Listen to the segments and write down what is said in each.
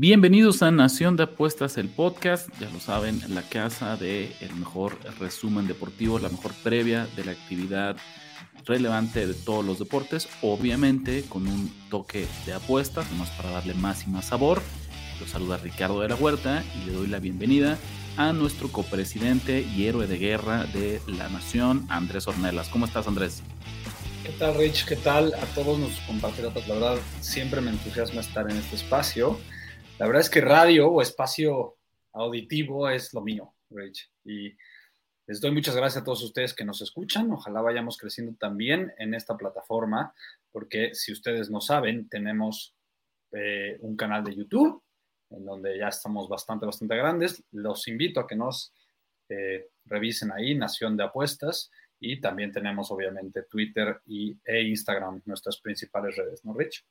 Bienvenidos a Nación de Apuestas, el podcast, ya lo saben, la casa de el mejor resumen deportivo, la mejor previa de la actividad relevante de todos los deportes, obviamente con un toque de apuestas, nomás para darle más y más sabor. Los saluda Ricardo de la Huerta y le doy la bienvenida a nuestro copresidente y héroe de guerra de la nación, Andrés Ornelas. ¿Cómo estás, Andrés? ¿Qué tal, Rich? ¿Qué tal a todos nuestros compatriotas? La verdad, siempre me entusiasma estar en este espacio. La verdad es que radio o espacio auditivo es lo mío, Rich. Y les doy muchas gracias a todos ustedes que nos escuchan. Ojalá vayamos creciendo también en esta plataforma, porque si ustedes no saben, tenemos eh, un canal de YouTube en donde ya estamos bastante, bastante grandes. Los invito a que nos eh, revisen ahí, Nación de Apuestas. Y también tenemos, obviamente, Twitter y, e Instagram, nuestras principales redes, ¿no, Rich?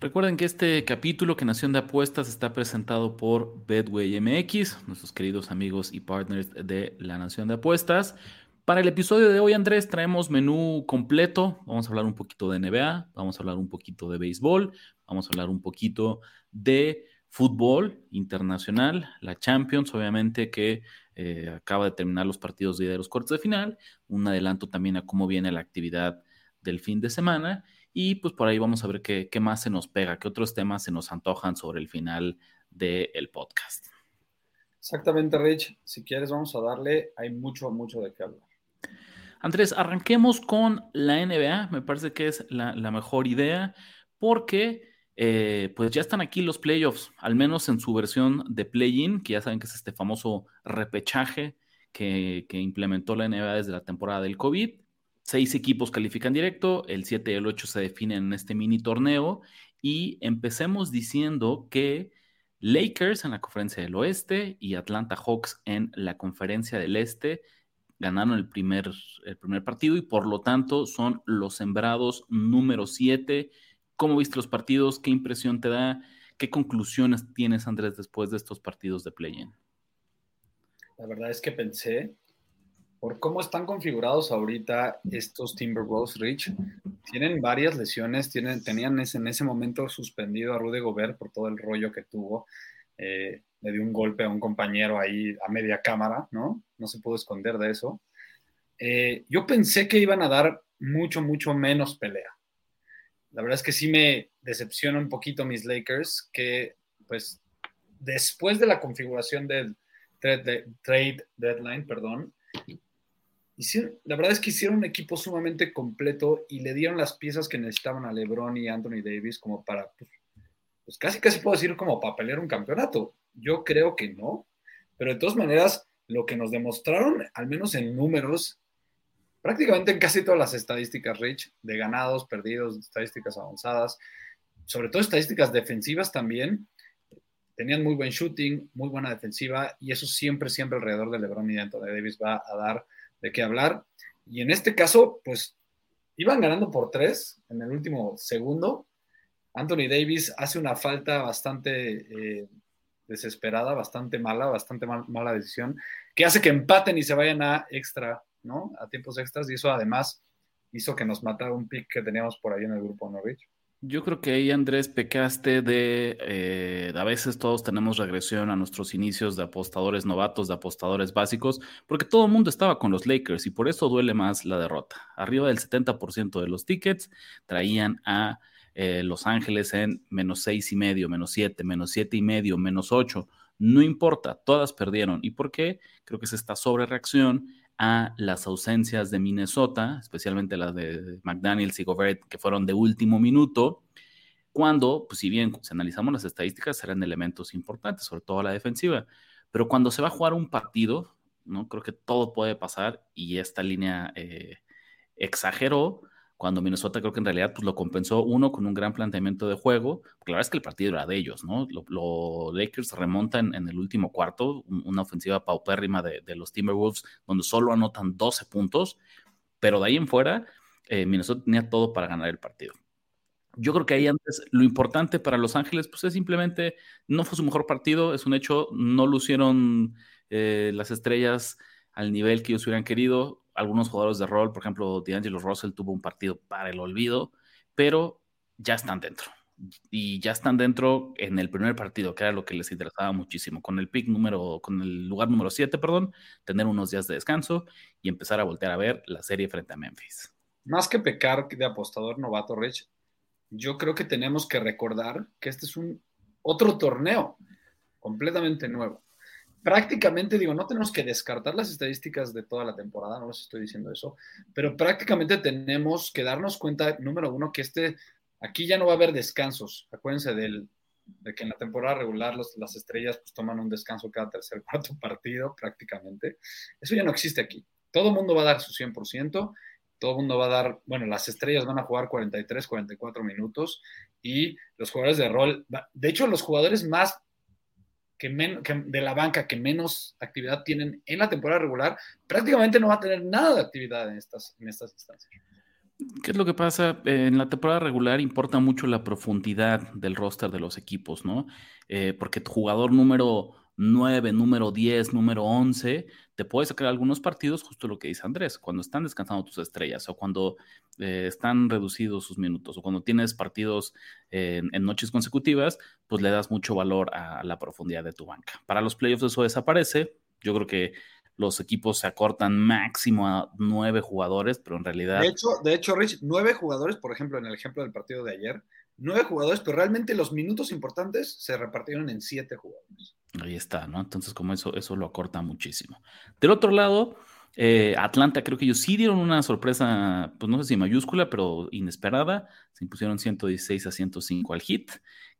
Recuerden que este capítulo que Nación de Apuestas está presentado por Bedway MX, nuestros queridos amigos y partners de la Nación de Apuestas. Para el episodio de hoy, Andrés, traemos menú completo. Vamos a hablar un poquito de NBA, vamos a hablar un poquito de béisbol, vamos a hablar un poquito de fútbol internacional, la Champions, obviamente que eh, acaba de terminar los partidos de los cortes de final, un adelanto también a cómo viene la actividad del fin de semana y pues por ahí vamos a ver qué, más se nos pega, qué otros temas se nos antojan sobre el final del podcast. Exactamente, Rich. Si quieres, vamos a darle. Hay mucho, mucho de qué hablar. Andrés, arranquemos con la NBA. Me parece que es la, mejor idea porque eh, pues ya están aquí los playoffs, al menos en su versión de play-in, que ya saben que es este famoso repechaje que, que implementó la NBA desde la temporada del COVID. Seis equipos califican directo, el 7 y el 8 se definen en este mini torneo y empecemos diciendo que Lakers en la conferencia del oeste y Atlanta Hawks en la conferencia del este ganaron el primer, el primer partido y por lo tanto son los sembrados número 7. ¿Cómo viste los partidos? ¿Qué impresión te da? ¿Qué conclusiones tienes, Andrés, después de estos partidos de play-in? La verdad es que pensé por cómo están configurados ahorita estos Timberwolves, Rich, tienen varias lesiones, tienen, tenían ese, en ese momento suspendido a Rudy Gobert por todo el rollo que tuvo. Eh, le dio un golpe a un compañero ahí a media cámara, ¿no? No se pudo esconder de eso. Eh, yo pensé que iban a dar mucho, mucho menos pelea. La verdad es que sí me decepciona un poquito mis Lakers, que pues después de la configuración del trade deadline, perdón, la verdad es que hicieron un equipo sumamente completo y le dieron las piezas que necesitaban a LeBron y Anthony Davis como para, pues, pues, casi casi puedo decir como para pelear un campeonato. Yo creo que no, pero de todas maneras, lo que nos demostraron, al menos en números, prácticamente en casi todas las estadísticas, Rich, de ganados, perdidos, estadísticas avanzadas, sobre todo estadísticas defensivas también, tenían muy buen shooting, muy buena defensiva, y eso siempre, siempre alrededor de LeBron y Anthony Davis va a dar de qué hablar. Y en este caso, pues iban ganando por tres en el último segundo. Anthony Davis hace una falta bastante eh, desesperada, bastante mala, bastante mala decisión, que hace que empaten y se vayan a extra, ¿no? A tiempos extras. Y eso además hizo que nos matara un pick que teníamos por ahí en el grupo Norwich. Yo creo que ahí, Andrés, pecaste de, eh, a veces todos tenemos regresión a nuestros inicios de apostadores novatos, de apostadores básicos, porque todo el mundo estaba con los Lakers y por eso duele más la derrota. Arriba del 70% de los tickets traían a eh, Los Ángeles en menos seis y medio, menos siete, menos siete y medio, menos ocho. No importa, todas perdieron. ¿Y por qué? Creo que es esta sobrereacción a las ausencias de Minnesota, especialmente las de McDaniels y Gobert, que fueron de último minuto, cuando, pues si bien analizamos las estadísticas, eran elementos importantes, sobre todo la defensiva, pero cuando se va a jugar un partido, ¿no? Creo que todo puede pasar y esta línea eh, exageró cuando Minnesota creo que en realidad pues, lo compensó uno con un gran planteamiento de juego, la verdad es que el partido era de ellos, ¿no? Los Lakers remontan en el último cuarto, una ofensiva paupérrima de, de, los Timberwolves, donde solo anotan 12 puntos, pero de ahí en fuera, eh, Minnesota tenía todo para ganar el partido. Yo creo que ahí antes lo importante para Los Ángeles, pues es simplemente, no fue su mejor partido, es un hecho, no lucieron eh, las estrellas al nivel que ellos hubieran querido. Algunos jugadores de rol, por ejemplo, D'Angelo Russell tuvo un partido para el olvido, pero ya están dentro. Y ya están dentro en el primer partido, que era lo que les interesaba muchísimo. Con el pick número, con el lugar número 7, perdón, tener unos días de descanso y empezar a voltear a ver la serie frente a Memphis. Más que pecar de apostador novato, Rich, yo creo que tenemos que recordar que este es un otro torneo completamente nuevo prácticamente, digo, no tenemos que descartar las estadísticas de toda la temporada, no les estoy diciendo eso, pero prácticamente tenemos que darnos cuenta, número uno, que este, aquí ya no va a haber descansos. Acuérdense del, de que en la temporada regular las estrellas pues, toman un descanso cada tercer, cuarto partido prácticamente. Eso ya no existe aquí. Todo el mundo va a dar su 100%, todo mundo va a dar, bueno, las estrellas van a jugar 43, 44 minutos y los jugadores de rol, de hecho los jugadores más de la banca que menos actividad tienen en la temporada regular, prácticamente no va a tener nada de actividad en estas, en estas instancias. ¿Qué es lo que pasa? En la temporada regular importa mucho la profundidad del roster de los equipos, ¿no? Eh, porque tu jugador número 9, número 10, número 11, te puede sacar algunos partidos, justo lo que dice Andrés, cuando están descansando tus estrellas o cuando eh, están reducidos sus minutos o cuando tienes partidos en, noches consecutivas, pues le das mucho valor a la profundidad de tu banca. Para los playoffs eso desaparece. Yo creo que los equipos se acortan máximo a nueve jugadores, pero en realidad... De hecho, de hecho, Rich, nueve jugadores, por ejemplo, en el ejemplo del partido de ayer, nueve jugadores, pero realmente los minutos importantes se repartieron en siete jugadores. Ahí está, ¿no? Entonces, como eso, eso lo acorta muchísimo. Del otro lado, eh, Atlanta, creo que ellos sí dieron una sorpresa, pues no sé si mayúscula, pero inesperada. Se impusieron 116 a 105 al hit,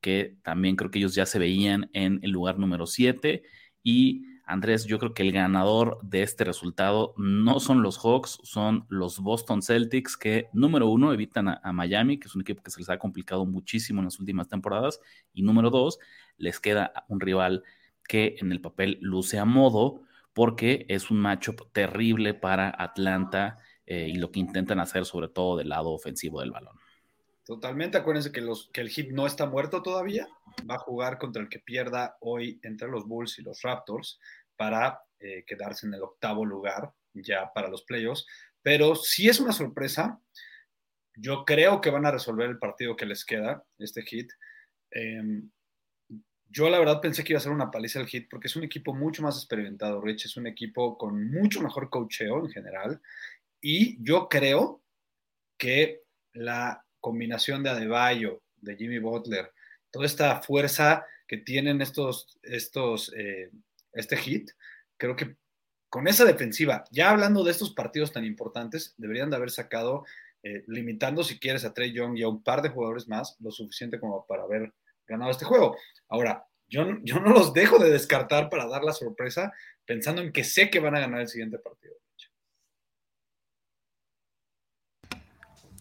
que también creo que ellos ya se veían en el lugar número 7. Y Andrés, yo creo que el ganador de este resultado no son los Hawks, son los Boston Celtics, que número uno evitan a, Miami, que es un equipo que se les ha complicado muchísimo en las últimas temporadas. Y número dos, les queda un rival que en el papel luce a modo porque es un matchup terrible para Atlanta eh, y lo que intentan hacer sobre todo del lado ofensivo del balón. Totalmente, acuérdense que, los, que el hit no está muerto todavía, va a jugar contra el que pierda hoy entre los Bulls y los Raptors para eh, quedarse en el octavo lugar ya para los playoffs, pero si es una sorpresa, yo creo que van a resolver el partido que les queda, este hit. Em, yo la verdad pensé que iba a ser una paliza el hit porque es un equipo mucho más experimentado, Rich, es un equipo con mucho mejor cocheo en general. Y yo creo que la combinación de Adebayo, de Jimmy Butler, toda esta fuerza que tienen estos, estos, eh, este hit, creo que con esa defensiva, ya hablando de estos partidos tan importantes, deberían de haber sacado, eh, limitando si quieres a Trey Young y a un par de jugadores más, lo suficiente como para ver ganado este juego. Ahora, yo, yo no los dejo de descartar para dar la sorpresa, pensando en que sé que van a ganar el siguiente partido.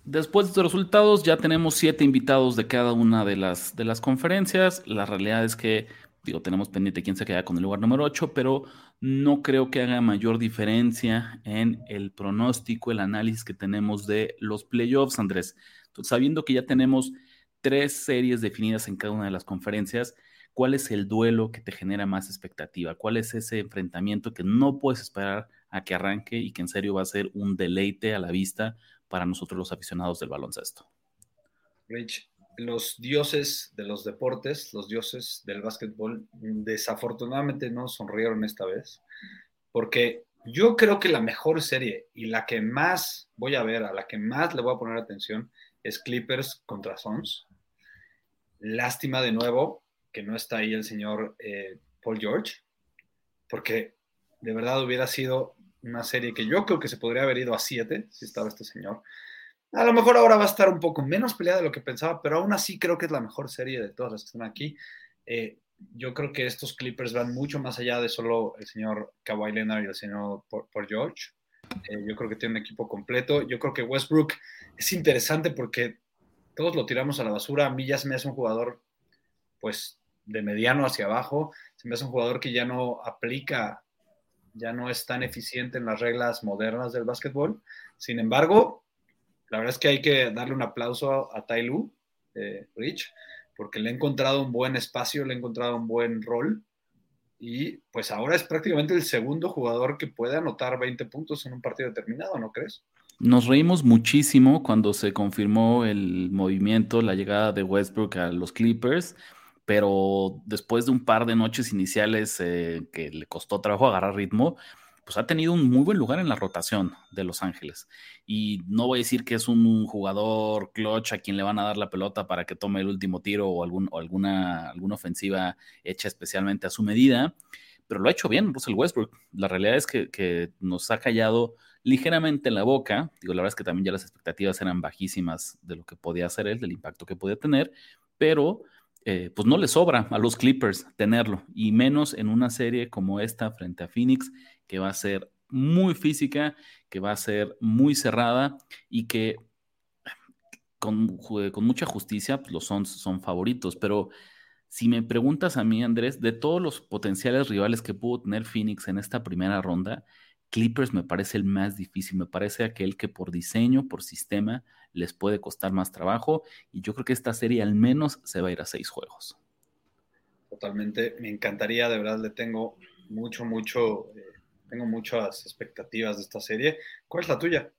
Después de estos resultados, ya tenemos siete invitados de cada una de las, de las conferencias. La realidad es que, digo, tenemos pendiente quién se queda con el lugar número 8, pero no creo que haga mayor diferencia en el pronóstico, el análisis que tenemos de los playoffs, Andrés. Sabiendo que ya tenemos tres series definidas en cada una de las conferencias, ¿cuál es el duelo que te genera más expectativa? ¿Cuál es ese enfrentamiento que no puedes esperar a que arranque y que en serio va a ser un deleite a la vista para nosotros los aficionados del baloncesto? Rich, los dioses de los deportes, los dioses del básquetbol, desafortunadamente no sonrieron esta vez, porque yo creo que la mejor serie y la que más voy a ver, a la que más le voy a poner atención, es Clippers contra Suns. Lástima de nuevo que no está ahí el señor eh, Paul George, porque de verdad hubiera sido una serie que yo creo que se podría haber ido a siete si estaba este señor. A lo mejor ahora va a estar un poco menos peleada de lo que pensaba, pero aún así creo que es la mejor serie de todas las que están aquí. Eh, yo creo que estos Clippers van mucho más allá de solo el señor Kawhi Leonard y el señor Paul George. Eh, yo creo que tiene un equipo completo. Yo creo que Westbrook es interesante porque todos lo tiramos a la basura. A mí ya se me hace un jugador, pues, de mediano hacia abajo. Se me hace un jugador que ya no aplica, ya no es tan eficiente en las reglas modernas del básquetbol. Sin embargo, la verdad es que hay que darle un aplauso a Tai Lu, eh, Rich, porque le he encontrado un buen espacio, le he encontrado un buen rol y pues ahora es prácticamente el segundo jugador que puede anotar 20 puntos en un partido determinado, ¿no crees? Nos reímos muchísimo cuando se confirmó el movimiento, la llegada de Westbrook a los Clippers, pero después de un par de noches iniciales eh, que le costó trabajo agarrar ritmo, pues ha tenido un muy buen lugar en la rotación de Los Ángeles. Y no voy a decir que es un jugador clutch a quien le van a dar la pelota para que tome el último tiro o, algún, alguna, alguna ofensiva hecha especialmente a su medida, pero lo ha hecho bien Russell Westbrook. La realidad es que, nos ha callado ligeramente la boca. Digo, la verdad es que también ya las expectativas eran bajísimas de lo que podía hacer él, del impacto que podía tener, pero eh, pues no le sobra a los Clippers tenerlo, y menos en una serie como esta frente a Phoenix, que va a ser muy física, que va a ser muy cerrada y que con, mucha justicia pues, los Suns son favoritos. Pero si me preguntas a mí, Andrés, de todos los potenciales rivales que pudo tener Phoenix en esta primera ronda, Clippers me parece el más difícil, me parece aquel que por diseño, por sistema, les puede costar más trabajo y yo creo que esta serie al menos se va a ir a seis juegos. Totalmente, me encantaría, de verdad le tengo mucho, mucho eh, tengo muchas expectativas de esta serie. ¿Cuál es la tuya?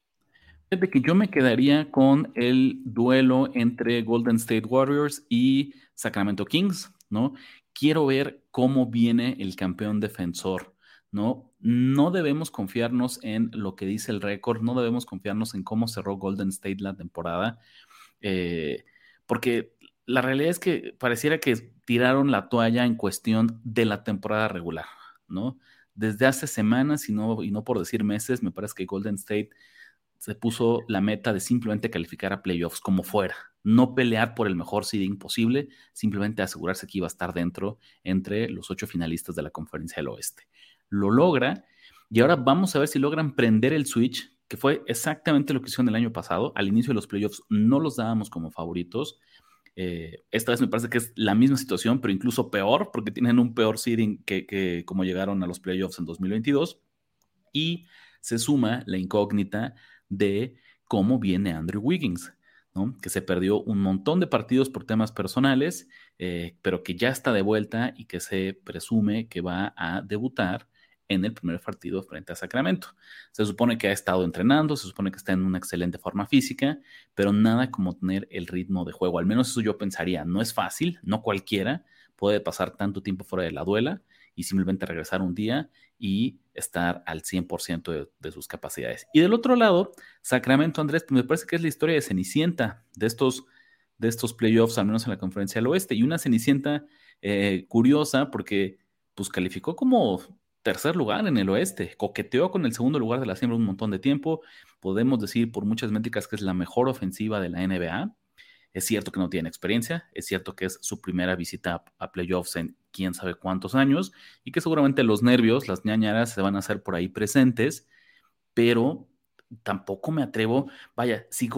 de que yo me quedaría con el duelo entre Golden State Warriors y Sacramento Kings, ¿no? Quiero ver cómo viene el campeón defensor, ¿no? No debemos confiarnos en lo que dice el récord, no debemos confiarnos en cómo cerró Golden State la temporada, eh, porque la realidad es que pareciera que tiraron la toalla en cuestión de la temporada regular, ¿no? desde hace semanas y no, y no por decir meses, me parece que Golden State se puso la meta de simplemente calificar a playoffs como fuera, no pelear por el mejor seeding posible, simplemente asegurarse que iba a estar dentro entre los ocho finalistas de la conferencia del oeste. Lo logra y ahora vamos a ver si logran prender el switch, que fue exactamente lo que hicieron el año pasado. Al inicio de los playoffs no los dábamos como favoritos eh, esta vez me parece que es la misma situación, pero incluso peor, porque tienen un peor seeding que, como llegaron a los playoffs en 2022. Y se suma la incógnita de cómo viene Andrew Wiggins, que se perdió un montón de partidos por temas personales, eh, pero que ya está de vuelta y que se presume que va a debutar en el primer partido frente a Sacramento. Se supone que ha estado entrenando, se supone que está en una excelente forma física, pero nada como tener el ritmo de juego. Al menos eso yo pensaría. No es fácil, no cualquiera puede pasar tanto tiempo fuera de la duela y simplemente regresar un día y estar al 100% de, sus capacidades. Y del otro lado, Sacramento, Andrés, me parece que es la historia de Cenicienta, de estos, de estos playoffs, al menos en la conferencia del oeste, y una Cenicienta eh, curiosa porque pues calificó como tercer lugar en el oeste. Coqueteó con el segundo lugar de la siembra un montón de tiempo. Podemos decir por muchas métricas que es la mejor ofensiva de la NBA. Es cierto que no tiene experiencia, es cierto que es su primera visita a, playoffs en quién sabe cuántos años y que seguramente los nervios, las ñañaras se van a hacer por ahí presentes, pero tampoco me atrevo, vaya, si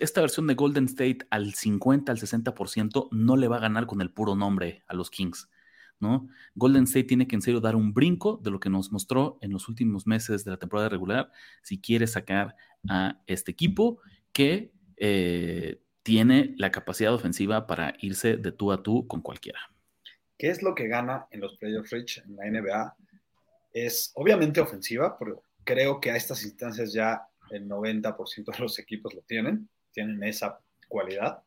esta versión de Golden State al 50, al 60% no le va a ganar con el puro nombre a los Kings. Golden State tiene que en serio dar un brinco de lo que nos mostró en los últimos meses de la temporada regular si quiere sacar a este equipo que eh, tiene la capacidad ofensiva para irse de tú a tú con cualquiera. ¿Qué es lo que gana en los playoffs Rich en la NBA? Es obviamente ofensiva, pero creo que a estas instancias ya el 90% de los equipos lo tienen, tienen esa cualidad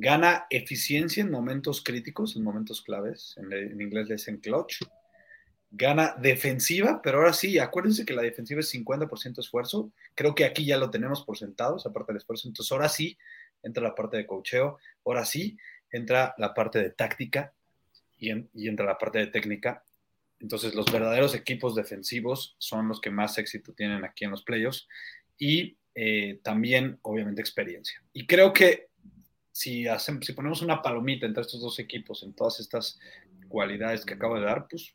gana eficiencia en momentos críticos, en momentos claves, en, inglés le dicen clutch, gana defensiva, pero ahora sí, acuérdense que la defensiva es 50% esfuerzo, creo que aquí ya lo tenemos por sentado, esa parte del esfuerzo, entonces ahora sí entra la parte de cocheo, ahora sí entra la parte de táctica y, entra la parte de técnica, entonces los verdaderos equipos defensivos son los que más éxito tienen aquí en los playoffs y eh, también obviamente experiencia. Y creo que si, hacemos, si ponemos una palomita entre estos dos equipos, en todas estas cualidades que acabo de dar, pues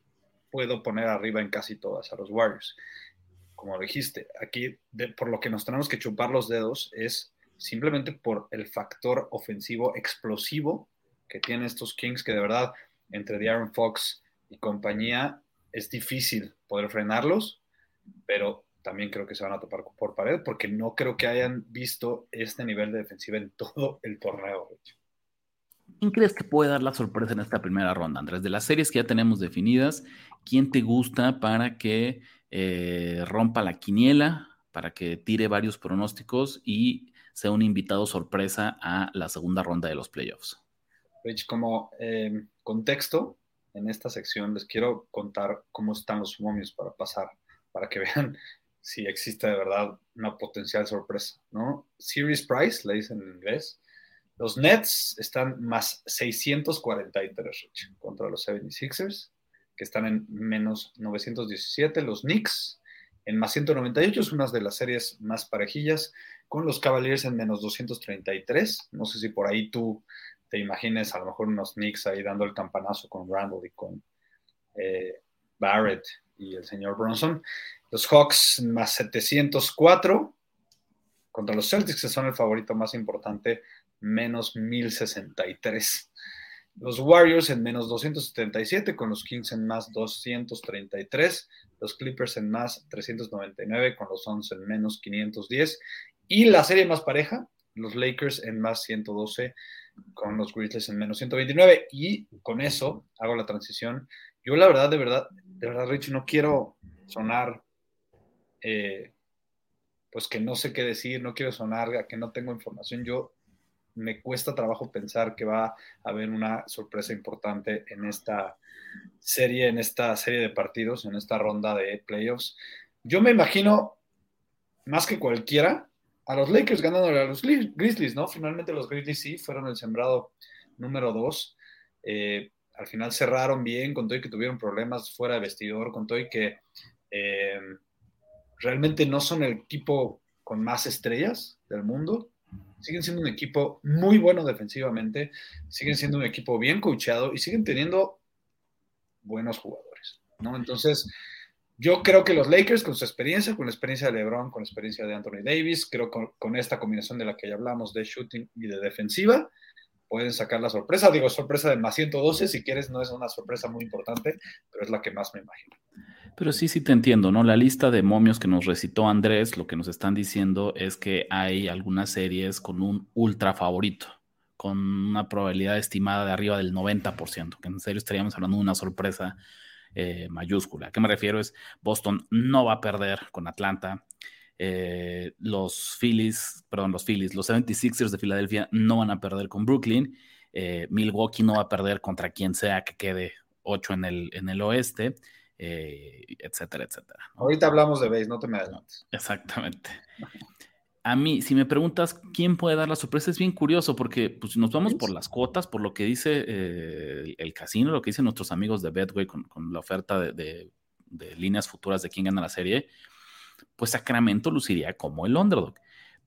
puedo poner arriba en casi todas a los Warriors. como dijiste, aquí por lo que nos tenemos que chupar los dedos es simplemente por el factor ofensivo explosivo que tienen estos Kings, que de verdad, entre Aaron Fox y compañía, es difícil poder frenarlos, pero también creo que se van a topar por pared, porque no creo que hayan visto este nivel de defensiva en todo el torneo. ¿Quién crees que puede dar la sorpresa en esta primera ronda, Andrés? De las series que ya tenemos definidas, ¿quién te gusta para que eh, rompa la quiniela, para que tire varios pronósticos y sea un invitado sorpresa a la segunda ronda de los playoffs? Rich, como eh, contexto, en esta sección les quiero contar cómo están los momios para pasar, para que vean si existe de verdad una potencial sorpresa, ¿no? Series Price, le dicen en inglés, los Nets están más 643 contra los 76ers, que están en menos 917. Los Knicks en más 198, es una de las series más parejillas, con los Cavaliers en menos 233. No sé si por ahí tú te imagines a lo mejor unos Knicks ahí dando el campanazo con Randall y con eh, Barrett y el señor Bronson. Los Hawks más 704 contra los Celtics, que son el favorito más importante menos 1063. Los Warriors en menos 277, con los Kings en más 233, los Clippers en más 399, con los Suns en menos 510, y la serie más pareja, los Lakers en más 112, con los Grizzlies en menos 129, y con eso hago la transición. Yo la verdad, de verdad, de verdad, Rich, no quiero sonar, eh, pues que no sé qué decir, no quiero sonar que no tengo información. Yo me cuesta trabajo pensar que va a haber una sorpresa importante en esta serie, en esta serie de partidos, en esta ronda de playoffs. Yo me imagino, más que cualquiera, a los Lakers ganando a los Grizzlies, ¿no? Finalmente los Grizzlies sí fueron el sembrado número dos. Eh, al final cerraron bien, con todo y que tuvieron problemas fuera de vestidor, con todo y que eh, realmente no son el equipo con más estrellas del mundo siguen siendo un equipo muy bueno defensivamente, siguen siendo un equipo bien coachado y siguen teniendo buenos jugadores, ¿no? Entonces, yo creo que los Lakers, con su experiencia, con la experiencia de LeBron, con la experiencia de Anthony Davis, creo que con, esta combinación de la que ya hablamos de shooting y de defensiva, pueden sacar la sorpresa. Digo, sorpresa de más 112, si quieres, no es una sorpresa muy importante, pero es la que más me imagino. Pero sí, sí te entiendo, ¿no? La lista de momios que nos recitó Andrés, lo que nos están diciendo es que hay algunas series con un ultra favorito, con una probabilidad estimada de arriba del 90%, que en serio estaríamos hablando de una sorpresa eh, mayúscula. ¿A qué me refiero? Es Boston no va a perder con Atlanta. Eh, los Phillies, perdón, los Phillies, los 76ers de Filadelfia no van a perder con Brooklyn. Eh, Milwaukee no va a perder contra quien sea que quede 8 en el, en el oeste. Eh, etcétera, etcétera. Ahorita hablamos de base, no te me adelantes. Exactamente. A mí, si me preguntas quién puede dar la sorpresa, es bien curioso porque pues, nos vamos por las cuotas, por lo que dice eh, el casino, lo que dicen nuestros amigos de Betway con, la oferta de, líneas futuras de quién gana la serie, pues Sacramento luciría como el underdog.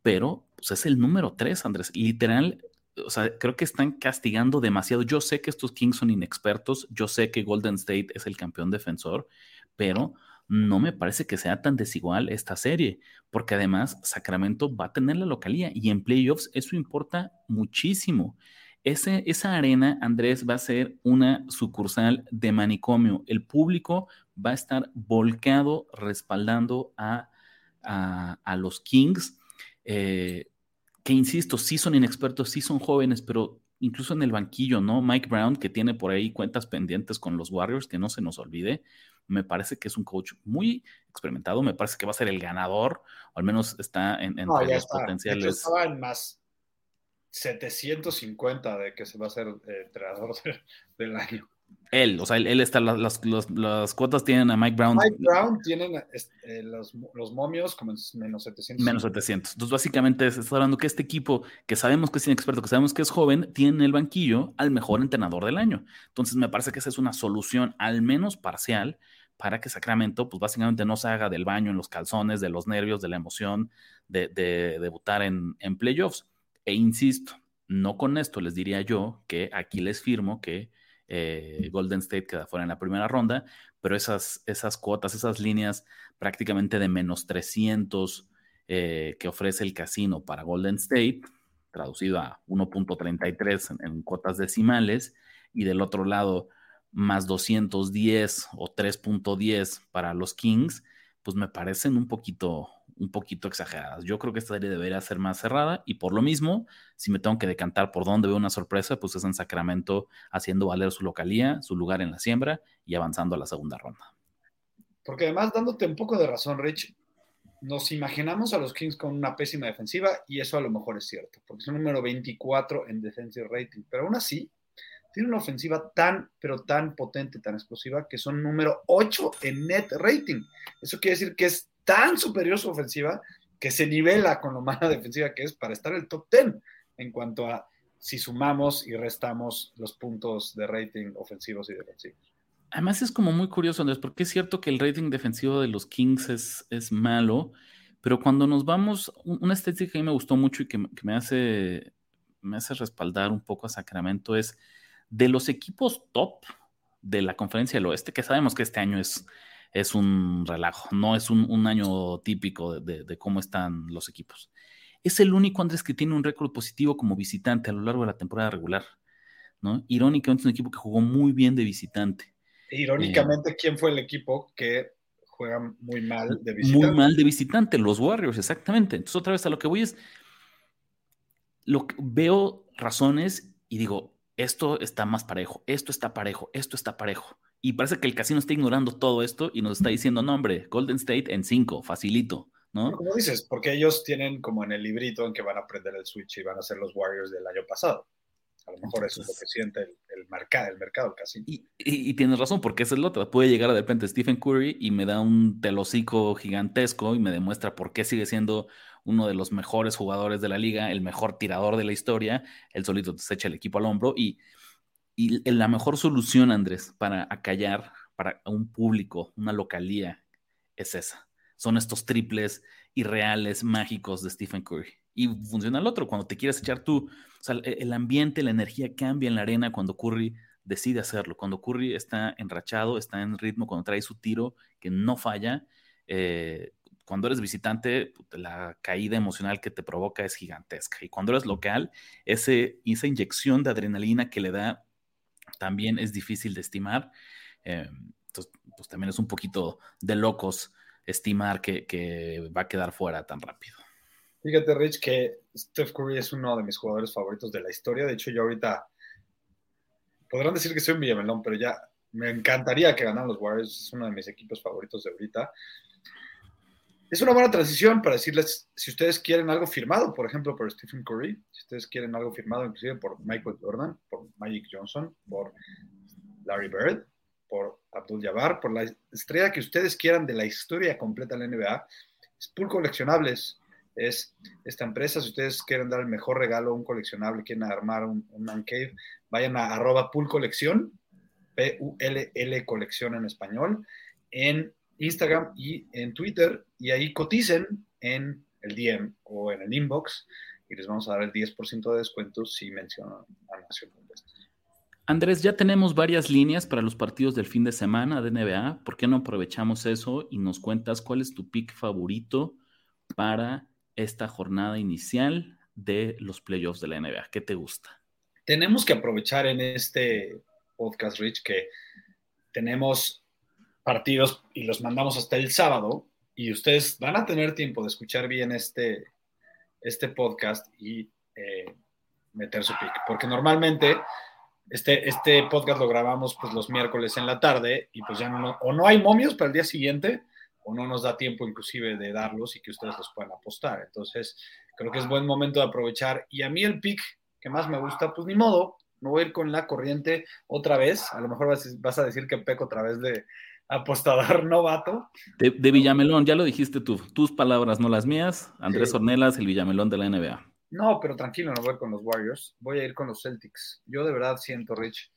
Pero pues, es el número 3, Andrés. Literal, o sea, creo que están castigando demasiado. Yo sé que estos Kings son inexpertos, yo sé que Golden State es el campeón defensor, pero no me parece que sea tan desigual esta serie, porque además Sacramento va a tener la localía y en playoffs eso importa muchísimo. Esa arena, Andrés, va a ser una sucursal de manicomio. El público va a estar volcado respaldando a, a, los Kings. Eh, que insisto, sí son inexpertos, sí son jóvenes, pero incluso en el banquillo, ¿no? Mike Brown, que tiene por ahí cuentas pendientes con los Warriors, que no se nos olvide, me parece que es un coach muy experimentado, me parece que va a ser el ganador, o al menos está en, en los potenciales. estaba en más 750 de que se va a ser eh, entrenador del año. Él, o sea, él, está, las, las, cuotas tienen a Mike Brown. Mike Brown tienen eh, los, los, momios como menos 700. Menos 700. Entonces, básicamente, se está hablando que este equipo, que sabemos que es inexperto, que sabemos que es joven, tiene en el banquillo al mejor entrenador del año. Entonces, me parece que esa es una solución, al menos parcial, para que Sacramento, pues básicamente no se haga del baño en los calzones, de los nervios, de la emoción de, de debutar en, en playoffs. E insisto, no con esto les diría yo que aquí les firmo que eh, Golden State queda fuera en la primera ronda, pero esas, esas cuotas, esas líneas prácticamente de menos 300 eh, que ofrece el casino para Golden State, traducido a 1.33 en, cuotas decimales, y del otro lado más 210 o 3.10 para los Kings, pues me parecen un poquito, un poquito exageradas. Yo creo que esta serie debería ser más cerrada y por lo mismo, si me tengo que decantar por dónde veo una sorpresa, pues es en Sacramento haciendo valer su localía, su lugar en la siembra y avanzando a la segunda ronda. Porque además, dándote un poco de razón, Rich, nos imaginamos a los Kings con una pésima defensiva y eso a lo mejor es cierto, porque son número 24 en defensive rating, pero aún así tiene una ofensiva tan, pero tan potente, tan explosiva, que son número 8 en net rating. Eso quiere decir que es tan superior su ofensiva que se nivela con lo mala defensiva que es para estar el top 10 en cuanto a si sumamos y restamos los puntos de rating ofensivos y defensivos. Además es como muy curioso, Andrés, porque es cierto que el rating defensivo de los Kings es, es malo, pero cuando nos vamos, una estética que a mí me gustó mucho y que, me, hace, me hace respaldar un poco a Sacramento es de los equipos top de la conferencia del oeste, que sabemos que este año es, es un relajo, no es un, año típico de, cómo están los equipos. Es el único Andrés que tiene un récord positivo como visitante a lo largo de la temporada regular. ¿no? Irónicamente es un equipo que jugó muy bien de visitante. Irónicamente, ¿quién fue el equipo que juega muy mal de visitante? Muy mal de visitante, los Warriors, exactamente. Entonces, otra vez a lo que voy es, lo veo razones y digo, esto está más parejo, esto está parejo, esto está parejo. Y parece que el casino está ignorando todo esto y nos está diciendo, no, hombre, Golden State en 5, facilito, ¿no? Como dices, porque ellos tienen como en el librito en que van a aprender el switch y van a ser los Warriors del año pasado. A lo mejor eso es lo que siente el, mercado, el mercado casi. Y, tienes razón, porque ese es lo otro. Puede llegar de repente Stephen Curry y me da un telocico gigantesco y me demuestra por qué sigue siendo uno de los mejores jugadores de la liga, el mejor tirador de la historia. Él solito se echa el equipo al hombro y, y la mejor solución, Andrés, para acallar para un público, una localía, es esa. Son estos triples irreales, mágicos de Stephen Curry. Y funciona el otro, cuando te quieres echar tú, o sea, e, el ambiente, la energía cambia en la arena cuando Curry decide hacerlo, cuando Curry está enrachado, está en ritmo, cuando trae su tiro que no falla, eh, cuando eres visitante, la caída emocional que te provoca es gigantesca. Y cuando eres local, esa inyección de adrenalina que le da también es difícil de estimar. Eh, entonces, pues también es un poquito de locos estimar que, que va a quedar fuera tan rápido. Fíjate, Rich, que Steph Curry es uno de mis jugadores favoritos de la historia. De hecho, yo ahorita podrán decir que soy un Villamelón, pero ya me encantaría que ganaran los Warriors. Es uno de mis equipos favoritos de ahorita. Es una buena transición para decirles si ustedes quieren algo firmado, por ejemplo, por Stephen Curry, si ustedes quieren algo firmado inclusive por Michael Jordan, por Magic Johnson, por Larry Bird, por Abdul Jabbar, por la estrella que ustedes quieran de la historia completa de la NBA, es Pool Coleccionables. Es esta empresa, si ustedes quieren dar el mejor regalo, un coleccionable, quieren armar un, un man cave, vayan a arroba Pool Colección, P-U-L-L Colección en español, en Instagram y en Twitter y ahí coticen en el DM o en el inbox y les vamos a dar el 10% de descuento si mencionan a Nación Andrés, ya tenemos varias líneas para los partidos del fin de semana de NBA. ¿Por qué no aprovechamos eso y nos cuentas cuál es tu pick favorito para esta jornada inicial de los playoffs de la NBA? ¿Qué te gusta? Tenemos que aprovechar en este podcast, Rich, que tenemos partidos y los mandamos hasta el sábado y ustedes van a tener tiempo de escuchar bien este, este podcast y eh, meter su pick, porque normalmente este, este podcast lo grabamos pues los miércoles en la tarde y pues ya no, o no hay momios para el día siguiente o no nos da tiempo inclusive de darlos y que ustedes los puedan apostar. Entonces, creo que es buen momento de aprovechar. Y a mí el pick que más me gusta, pues ni modo, me voy a ir con la corriente otra vez. A lo mejor vas, vas a decir que peco otra vez de, apostador novato. De, Villamelón, ya lo dijiste tú, tus palabras, no las mías. Andrés Ornelas, el Villamelón de la NBA. No, pero tranquilo, no voy con los Warriors, voy a ir con los Celtics. Yo de verdad siento, Rich,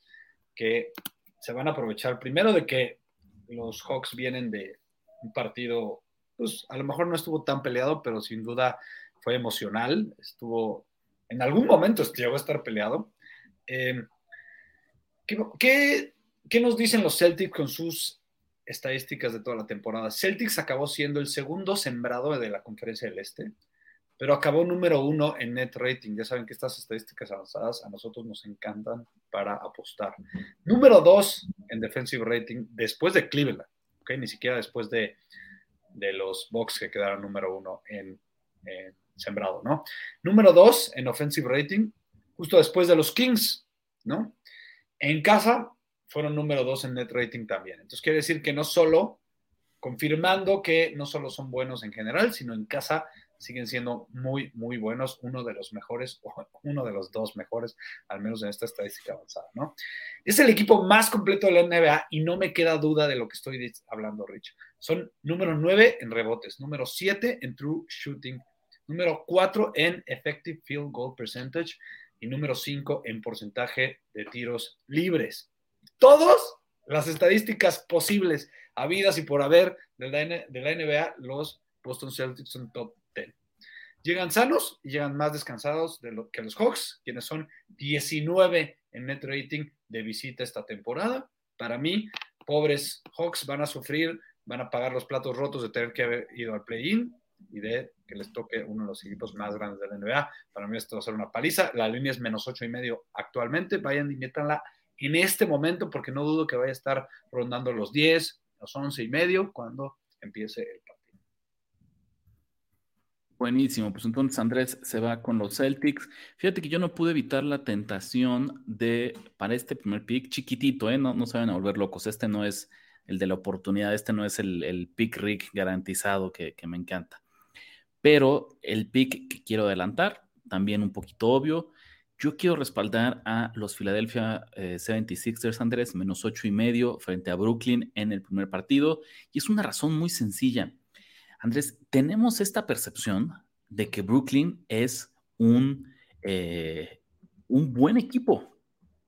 que se van a aprovechar primero de que los Hawks vienen de un partido, pues a lo mejor no estuvo tan peleado, pero sin duda fue emocional, estuvo, en algún momento llegó a estar peleado. Eh, ¿Qué, qué, nos dicen los Celtics con sus estadísticas de toda la temporada? Celtics acabó siendo el segundo sembrado de la conferencia del Este, pero acabó número uno en net rating. Ya saben que estas estadísticas avanzadas a nosotros nos encantan para apostar. Número dos en defensive rating después de Cleveland, ¿ok? Ni siquiera después de, de los Bucks que quedaron número uno en, en sembrado, ¿no? Número dos en offensive rating, justo después de los Kings, ¿no? En casa fueron número dos en net rating también. Entonces quiere decir que no solo, confirmando que no solo son buenos en general, sino en casa siguen siendo muy, muy buenos, uno de los mejores, o uno de los dos mejores, al menos en esta estadística avanzada, ¿no? Es el equipo más completo de la NBA y no me queda duda de lo que estoy hablando, Rich. Son número 9 en rebotes, número 7 en true shooting número 4 en effective field goal percentage y número 5 en porcentaje de tiros libres. Todos las estadísticas posibles, habidas y por haber de la, de la NBA, los Boston Celtics son top 10. Llegan sanos y llegan más descansados que los Hawks, quienes son 19 en net rating de visita esta temporada. Para mí, pobres Hawks van a sufrir, van a pagar los platos rotos de tener que haber ido al play-in y de que les toque uno de los equipos más grandes de la NBA. Para mí esto va a ser una paliza. La línea es menos ocho y medio actualmente. Vayan y métanla en este momento porque no dudo que vaya a estar rondando los 10, los 11 y medio cuando empiece el partido. Buenísimo, pues entonces Andrés se va con los Celtics. Fíjate que yo no pude evitar la tentación de, para este primer pick, chiquitito, ¿eh? no, no se van a volver locos, este no es el de la oportunidad, este no es el, pick Rick garantizado que, que me encanta. Pero el pick que quiero adelantar, también un poquito obvio, yo quiero respaldar a los Philadelphia 76ers, eh, Andrés, menos ocho y medio frente a Brooklyn en el primer partido. Y es una razón muy sencilla. Andrés, tenemos esta percepción de que Brooklyn es un, eh, un buen equipo,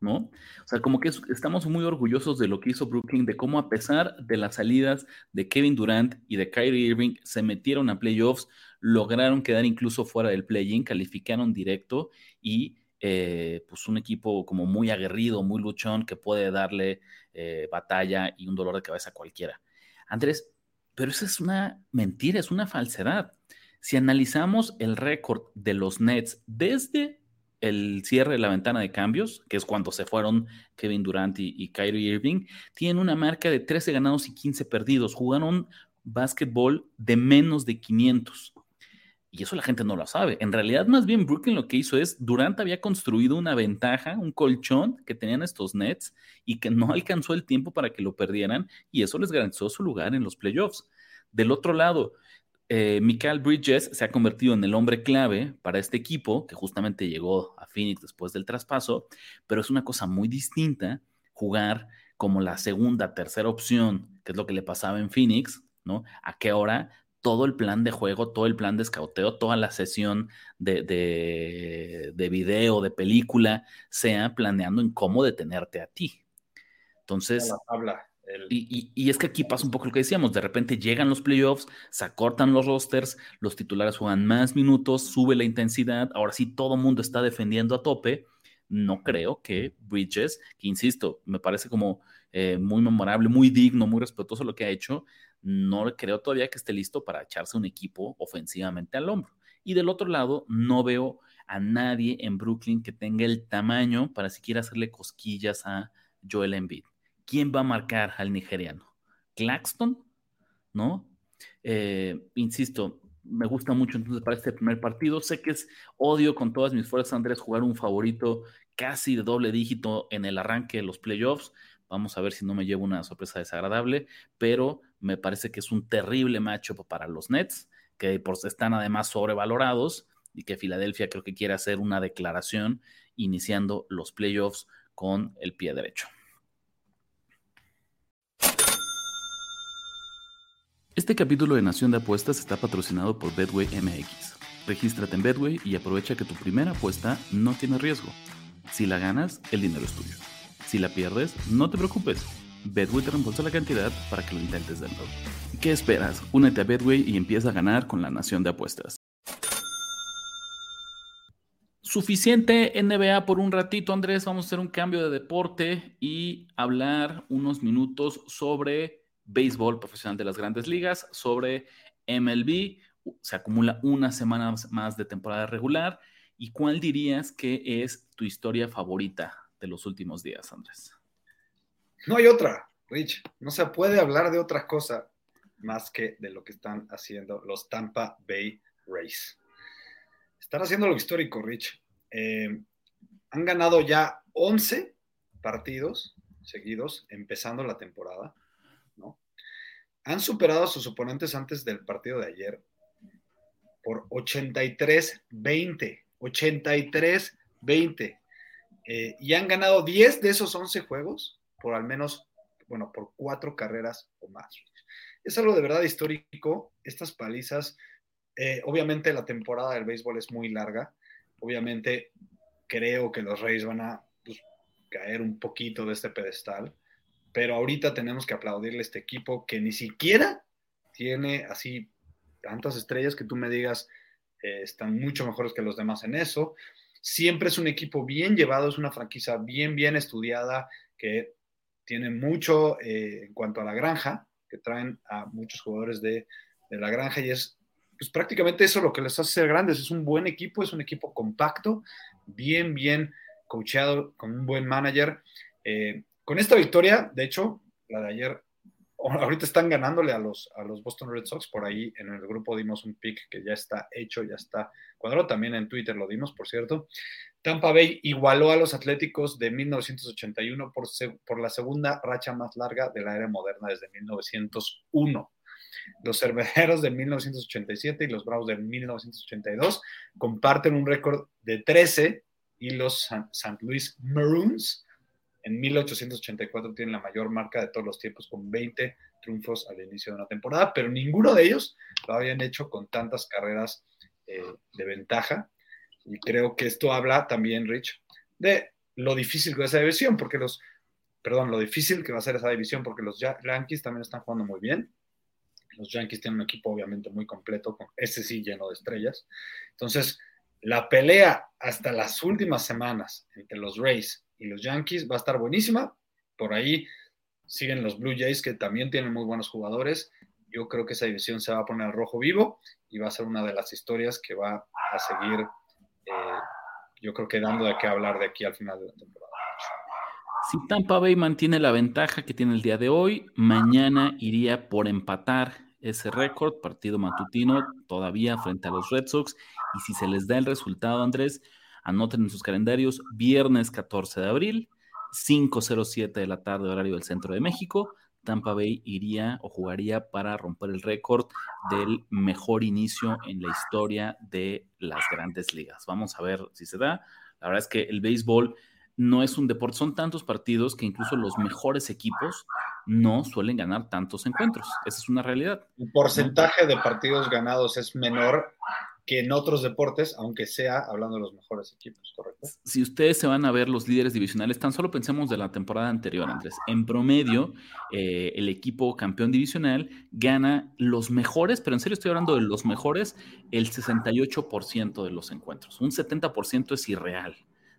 ¿no? O sea, como que estamos muy orgullosos de lo que hizo Brooklyn, de cómo a pesar de las salidas de Kevin Durant y de Kyrie Irving, se metieron a playoffs, lograron quedar incluso fuera del play-in, calificaron directo y eh, pues un equipo como muy aguerrido, muy luchón, que puede darle eh, batalla y un dolor de cabeza a cualquiera. Andrés, pero esa es una mentira, es una falsedad. Si analizamos el récord de los Nets desde el cierre de la ventana de cambios, que es cuando se fueron Kevin Durant y, Kyrie Irving, tienen una marca de 13 ganados y 15 perdidos. Jugaron básquetbol de menos de 500. Y eso la gente no lo sabe. En realidad, más bien Brooklyn lo que hizo es, Durant había construido una ventaja, un colchón que tenían estos Nets y que no alcanzó el tiempo para que lo perdieran y eso les garantizó su lugar en los playoffs. Del otro lado, eh, Michael Bridges se ha convertido en el hombre clave para este equipo, que justamente llegó a Phoenix después del traspaso, pero es una cosa muy distinta jugar como la segunda, tercera opción, que es lo que le pasaba en Phoenix, ¿no? A qué hora todo el plan de juego, todo el plan de escauteo, toda la sesión de, de, de video, de película, sea planeando en cómo detenerte a ti. Entonces, habla. Y, es que aquí pasa un poco lo que decíamos, de repente llegan los playoffs, se acortan los rosters, los titulares juegan más minutos, sube la intensidad, ahora sí todo el mundo está defendiendo a tope. No creo que Bridges, que insisto, me parece como eh, muy memorable, muy digno, muy respetuoso lo que ha hecho, no creo todavía que esté listo para echarse un equipo ofensivamente al hombro. Y del otro lado, no veo a nadie en Brooklyn que tenga el tamaño para siquiera hacerle cosquillas a Joel Embiid. ¿quién va a marcar al nigeriano? ¿Claxton? ¿No? Eh, insisto, me gusta mucho entonces para este primer partido. Sé que es odio con todas mis fuerzas, Andrés, jugar un favorito casi de doble dígito en el arranque de los playoffs. Vamos a ver si no me llevo una sorpresa desagradable, pero me parece que es un terrible matchup para los Nets, que por, están además sobrevalorados y que Filadelfia creo que quiere hacer una declaración iniciando los playoffs con el pie derecho. Este capítulo de Nación de Apuestas está patrocinado por Bedway MX. Regístrate en Bedway y aprovecha que tu primera apuesta no tiene riesgo. Si la ganas, el dinero es tuyo. Si la pierdes, no te preocupes. Bedway te reembolsa la cantidad para que lo intentes de nuevo. ¿Qué esperas? Únete a Bedway y empieza a ganar con la Nación de Apuestas. Suficiente NBA por un ratito, Andrés. Vamos a hacer un cambio de deporte y hablar unos minutos sobre béisbol profesional de las grandes ligas, sobre MLB. Se acumula una semana más de temporada regular. ¿Y cuál dirías que es tu historia favorita de los últimos días, Andrés? No hay otra, Rich. No se puede hablar de otra cosa más que de lo que están haciendo los Tampa Bay Rays. Están haciendo lo histórico, Rich. Eh, han ganado ya 11 partidos seguidos, empezando la temporada. ¿no? Han superado a sus oponentes antes del partido de ayer por 83-20. 83-20. Eh, y han ganado 10 de esos 11 juegos por al menos, bueno, por cuatro carreras o más. Es algo de verdad histórico. Estas palizas, eh, obviamente la temporada del béisbol es muy larga. Obviamente creo que los Reyes van a pues, caer un poquito de este pedestal. Pero ahorita tenemos que aplaudirle a este equipo que ni siquiera tiene así tantas estrellas que tú me digas eh, están mucho mejores que los demás en eso. Siempre es un equipo bien llevado, es una franquicia bien, bien estudiada, que tiene mucho eh, en cuanto a la granja, que traen a muchos jugadores de, la granja y es pues, prácticamente eso lo que les hace ser grandes. Es un buen equipo, es un equipo compacto, bien, bien coacheado, con un buen manager. Eh, con esta victoria, de hecho, la de ayer ahorita están ganándole a los, a los Boston Red Sox. Por ahí en el grupo dimos un pick que ya está hecho, ya está cuadrado. También en Twitter lo dimos, por cierto. Tampa Bay igualó a los Atléticos de 1981 por, por la segunda racha más larga de la era moderna desde 1901. Los Cerveceros de 1987 y los Bravos de 1982 comparten un récord de 13 y los St. Louis Maroons en 1884 tienen la mayor marca de todos los tiempos con 20 triunfos al inicio de una temporada, pero ninguno de ellos lo habían hecho con tantas carreras eh, de ventaja. Y creo que esto habla también, Rich, de lo difícil que va a ser esa división, porque los, perdón, lo difícil que va a ser esa división, porque los Yankees también están jugando muy bien. Los Yankees tienen un equipo obviamente muy completo, con ese sí lleno de estrellas. Entonces, la pelea hasta las últimas semanas entre los Rays y los Yankees va a estar buenísima. Por ahí siguen los Blue Jays que también tienen muy buenos jugadores. Yo creo que esa división se va a poner al rojo vivo y va a ser una de las historias que va a seguir, eh, yo creo que dando de qué hablar de aquí al final de la temporada. Si Tampa Bay mantiene la ventaja que tiene el día de hoy, mañana iría por empatar ese récord, partido matutino todavía frente a los Red Sox. Y si se les da el resultado, Andrés, Anoten en sus calendarios, viernes 14 de abril, 5.07 de la tarde, horario del centro de México. Tampa Bay iría o jugaría para romper el récord del mejor inicio en la historia de las grandes ligas. Vamos a ver si se da. La verdad es que el béisbol no es un deporte, son tantos partidos que incluso los mejores equipos no suelen ganar tantos encuentros. Esa es una realidad. El porcentaje de partidos ganados es menor que en otros deportes, aunque sea hablando de los mejores equipos, ¿correcto? Si ustedes se van a ver los líderes divisionales, tan solo pensemos de la temporada anterior, Andrés. En promedio, eh, el equipo campeón divisional gana los mejores, pero en serio estoy hablando de los mejores, el 68% de los encuentros. Un 70% es irreal,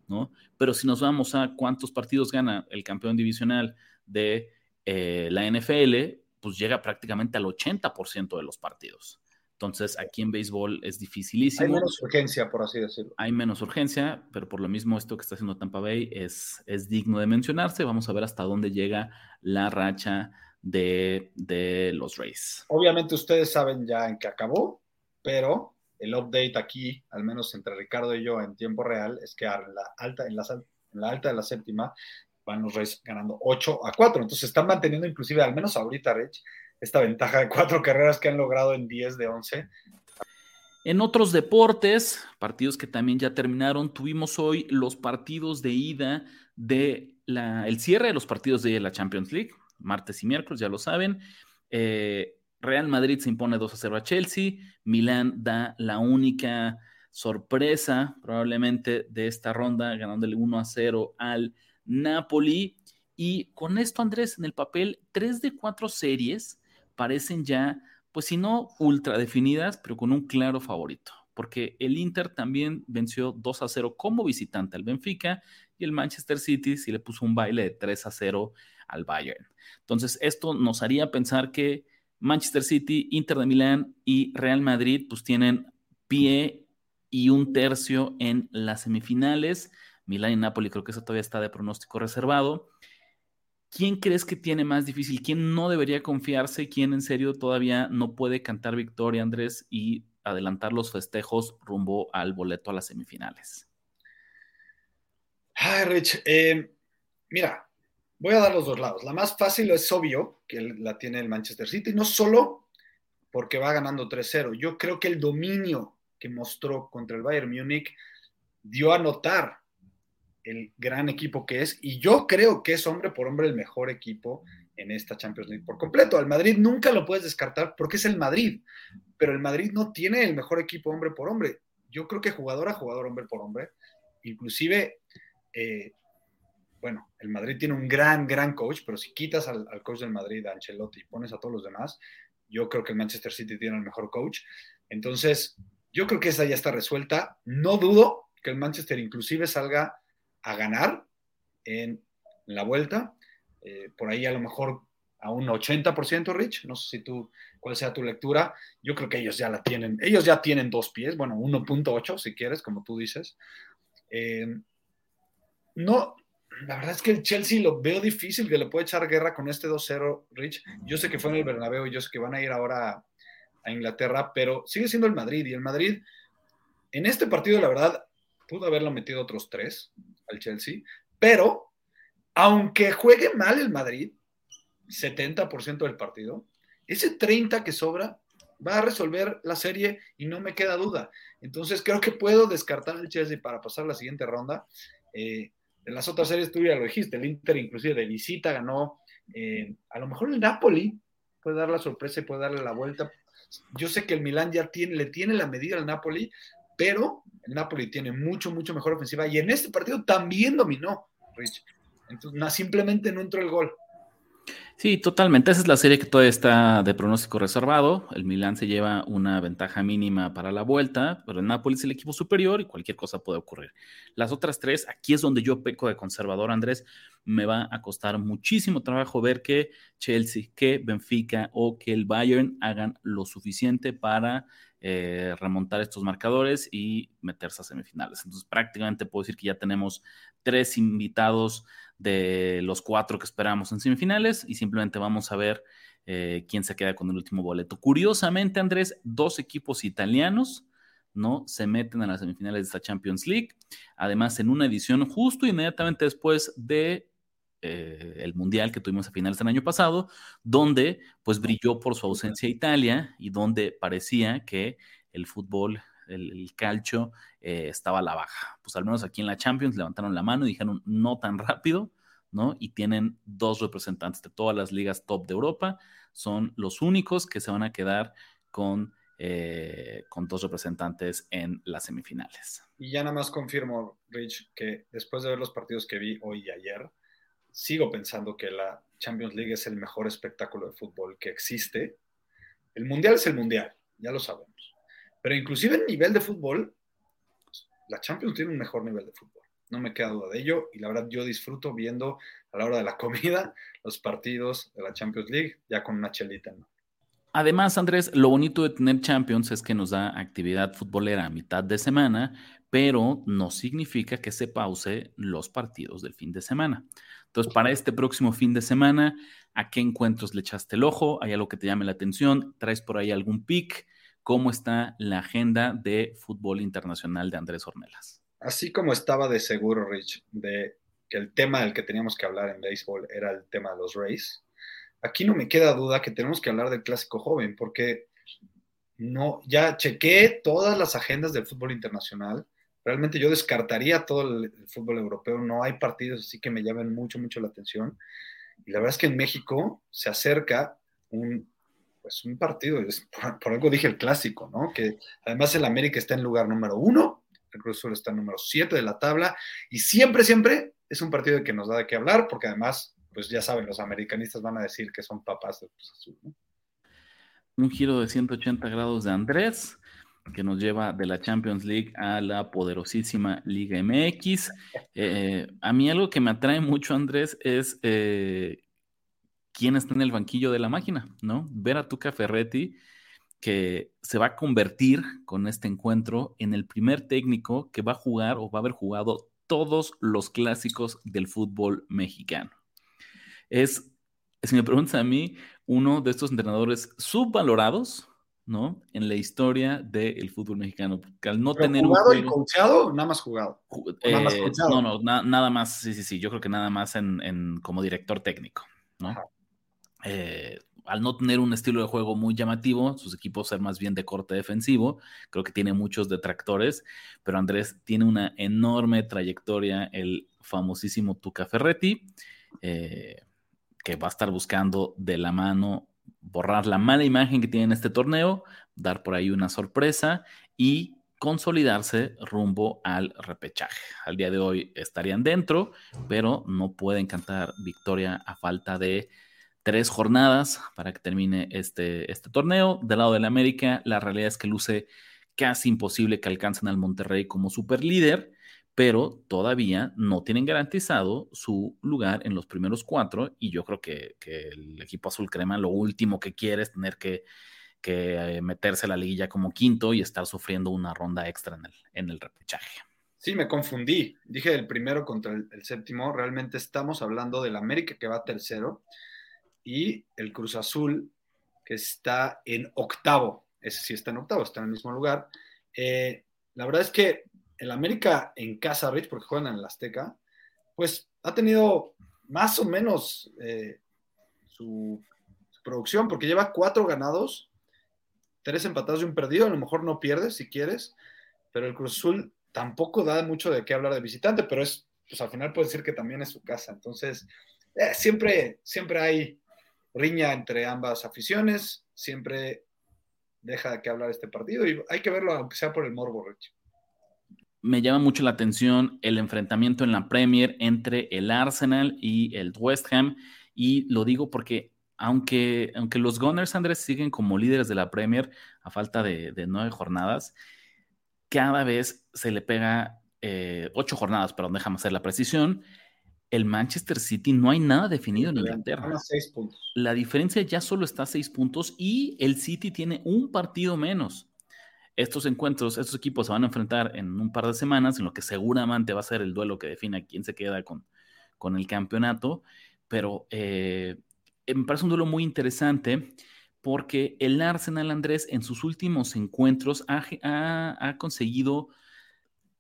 ¿no? Pero si nos vamos a cuántos partidos gana el campeón divisional de eh, la NFL, pues llega prácticamente al 80% de los partidos. Entonces, aquí en béisbol es dificilísimo. Hay menos urgencia, por así decirlo. Hay menos urgencia, pero por lo mismo esto que está haciendo Tampa Bay es, es digno de mencionarse. Vamos a ver hasta dónde llega la racha de, de los Rays. Obviamente ustedes saben ya en qué acabó, pero el update aquí, al menos entre Ricardo y yo en tiempo real, es que en la alta, en la, en la alta de la séptima van los Rays ganando 8 a 4. Entonces están manteniendo inclusive, al menos ahorita, Rich, esta ventaja de cuatro carreras que han logrado en 10 de 11. En otros deportes, partidos que también ya terminaron, tuvimos hoy los partidos de ida de la, el cierre de los partidos de la Champions League, martes y miércoles, ya lo saben. Eh, Real Madrid se impone 2 a 0 a Chelsea, Milán da la única sorpresa probablemente de esta ronda, ganándole 1 a 0 al Napoli. Y con esto, Andrés, en el papel, 3 de 4 series parecen ya, pues si no ultra definidas, pero con un claro favorito. porque el Inter también venció 2 a 0 como visitante al Benfica y el Manchester City sí le puso un baile de 3 a 0 al Bayern. Entonces, esto nos haría pensar que Manchester City, Inter de Milán y Real Madrid pues tienen pie y un tercio en las semifinales. Milán y Napoli creo que eso todavía está de pronóstico reservado. ¿Quién crees que tiene más difícil? ¿Quién no debería confiarse? ¿Quién en serio todavía no puede cantar victoria, Andrés, y adelantar los festejos rumbo al boleto a las semifinales? Ay, Rich, eh, mira, voy a dar los dos lados. La más fácil es obvio que la tiene el Manchester City, no solo porque va ganando 3-0. Yo creo que el dominio que mostró contra el Bayern Múnich dio a notar el gran equipo que es, y yo creo que es hombre por hombre el mejor equipo en esta Champions League por completo. Al Madrid nunca lo puedes descartar porque es el Madrid, pero el Madrid no tiene el mejor equipo hombre por hombre. Yo creo que jugador a jugador, hombre por hombre, inclusive, eh, bueno, el Madrid tiene un gran, gran coach, pero si quitas al, al, coach del Madrid, a Ancelotti, y pones a todos los demás, yo creo que el Manchester City tiene el mejor coach. Entonces, yo creo que esa ya está resuelta. No dudo que el Manchester inclusive salga a ganar en la vuelta. Eh, por ahí a lo mejor a un 80%, Rich. No sé si tú, cuál sea tu lectura. Yo creo que ellos ya la tienen. Ellos ya tienen dos pies, bueno, 1.8 si quieres, como tú dices. Eh, no, la verdad es que el Chelsea lo veo difícil que le puede echar guerra con este 2-0, Rich. Yo sé que fue en el Bernabéu, yo sé que van a ir ahora a, a Inglaterra, pero sigue siendo el Madrid y el Madrid en este partido, la verdad, pudo haberlo metido otros tres al Chelsea, pero aunque juegue mal el Madrid, 70% del partido, ese 30 que sobra va a resolver la serie y no me queda duda. Entonces creo que puedo descartar al Chelsea para pasar la siguiente ronda. Eh, en las otras series tú ya lo dijiste, el Inter inclusive de visita ganó. Eh, a lo mejor el Napoli puede dar la sorpresa y puede darle la vuelta. Yo sé que el Milan ya tiene, le tiene la medida al Napoli, pero el Napoli tiene mucho, mucho mejor ofensiva y en este partido también dominó, Rich. Entonces, simplemente no entró el gol. Sí, totalmente. Esa es la serie que todavía está de pronóstico reservado. El Milan se lleva una ventaja mínima para la vuelta, pero el Napoli es el equipo superior y cualquier cosa puede ocurrir. Las otras tres, aquí es donde yo peco de conservador, Andrés. Me va a costar muchísimo trabajo ver que Chelsea, que Benfica o que el Bayern hagan lo suficiente para eh, remontar estos marcadores y meterse a semifinales. Entonces, prácticamente puedo decir que ya tenemos tres invitados de los cuatro que esperamos en semifinales y simplemente vamos a ver eh, quién se queda con el último boleto. Curiosamente, Andrés, dos equipos italianos no se meten a las semifinales de esta Champions League. Además, en una edición justo inmediatamente después de eh, el mundial que tuvimos a finales del año pasado, donde pues brilló por su ausencia Italia y donde parecía que el fútbol, el, calcio eh, estaba a la baja. Pues al menos aquí en la Champions levantaron la mano y dijeron no tan rápido, ¿no? Y tienen dos representantes de todas las ligas top de Europa, son los únicos que se van a quedar con, eh, con dos representantes en las semifinales. Y ya nada más confirmo, Rich, que después de ver los partidos que vi hoy y ayer, sigo pensando que la Champions League es el mejor espectáculo de fútbol que existe. El Mundial es el Mundial, ya lo sabemos. Pero inclusive en nivel de fútbol, la Champions tiene un mejor nivel de fútbol. No me queda duda de ello. Y la verdad, yo disfruto viendo a la hora de la comida los partidos de la Champions League, ya con una chelita. ¿no? Además, Andrés, lo bonito de tener Champions es que nos da actividad futbolera a mitad de semana, pero no significa que se pause los partidos del fin de semana. Entonces, para este próximo fin de semana, ¿a qué encuentros le echaste el ojo? ¿Hay algo que te llame la atención? ¿Traes por ahí algún pick? ¿Cómo está la agenda de fútbol internacional de Andrés Ornelas? Así como estaba de seguro, Rich, de que el tema del que teníamos que hablar en béisbol era el tema de los Rays, aquí no me queda duda que tenemos que hablar del clásico joven, porque no, ya chequé todas las agendas del fútbol internacional realmente yo descartaría todo el, fútbol europeo, no hay partidos así que me llamen mucho, mucho la atención. Y la verdad es que en México se acerca un, pues un partido, por, algo dije el clásico, ¿no? Que además el América está en lugar número uno, el Cruz Azul está en número siete de la tabla, y siempre, siempre es un partido que nos da de qué hablar, porque además, pues ya saben, los americanistas van a decir que son papás del Cruz Azul, ¿no? Un giro de 180 grados de Andrés. que nos lleva de la Champions League a la poderosísima Liga MX. Eh, a mí algo que me atrae mucho, Andrés, es eh, quién está en el banquillo de la máquina, ¿no? Ver a Tuca Ferretti, que se va a convertir con este encuentro en el primer técnico que va a jugar o va a haber jugado todos los clásicos del fútbol mexicano. Es, si me preguntas a mí, uno de estos entrenadores subvalorados, ¿no? En la historia del fútbol mexicano. al no tener jugado un y coachado, nada más jugado. nada más eh, no, no, nada más, sí, sí, sí. Yo creo que nada más en, como director técnico, ¿no? Eh, al no tener un estilo de juego muy llamativo, sus equipos ser más bien de corte defensivo, creo que tiene muchos detractores, pero Andrés tiene una enorme trayectoria, el famosísimo Tuca Ferretti, eh, que va a estar buscando de la mano borrar la mala imagen que tiene en este torneo, dar por ahí una sorpresa y consolidarse rumbo al repechaje. Al día de hoy estarían dentro, pero no pueden cantar victoria a falta de tres jornadas para que termine este, este torneo. Del lado de la América, la realidad es que luce casi imposible que alcancen al Monterrey como superlíder pero todavía no tienen garantizado su lugar en los primeros cuatro y yo creo que, el equipo azul crema lo último que quiere es tener que, eh, meterse a la liguilla como quinto y estar sufriendo una ronda extra en el, en el repechaje. Sí, me confundí. Dije el primero contra el, séptimo. Realmente estamos hablando del América que va tercero y el Cruz Azul que está en octavo. Ese sí está en octavo, está en el mismo lugar. Eh, la verdad es que el América en casa, Rich, porque juegan en el Azteca, pues ha tenido más o menos eh, su, producción, porque lleva cuatro ganados, tres empatados y un perdido. A lo mejor no pierdes si quieres, pero el Cruz Azul tampoco da mucho de qué hablar de visitante, pero es, pues al final puede decir que también es su casa. Entonces, eh, siempre, siempre hay riña entre ambas aficiones, siempre deja de qué hablar este partido y hay que verlo aunque sea por el morbo, Rich me llama mucho la atención el enfrentamiento en la Premier entre el Arsenal y el West Ham. Y lo digo porque aunque, aunque los Gunners, Andrés, siguen como líderes de la Premier a falta de, nueve jornadas, cada vez se le pega eh, ocho jornadas, pero déjame hacer la precisión. El Manchester City no hay nada definido en Inglaterra. La diferencia ya solo está a seis puntos y el City tiene un partido menos estos encuentros, estos equipos se van a enfrentar en un par de semanas, en lo que seguramente va a ser el duelo que define quién se queda con, con el campeonato, pero eh, me parece un duelo muy interesante porque el Arsenal Andrés en sus últimos encuentros ha, conseguido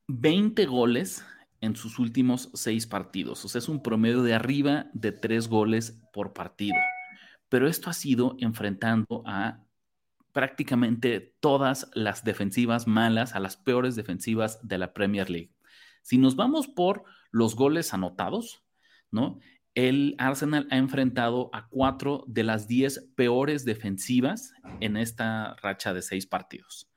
20 goles en sus últimos seis partidos, o sea, es un promedio de arriba de tres goles por partido. Pero esto ha sido enfrentando a prácticamente todas las defensivas malas, a las peores defensivas de la Premier League. Si nos vamos por los goles anotados, ¿no? El Arsenal ha enfrentado a cuatro de las diez peores defensivas en esta racha de seis partidos,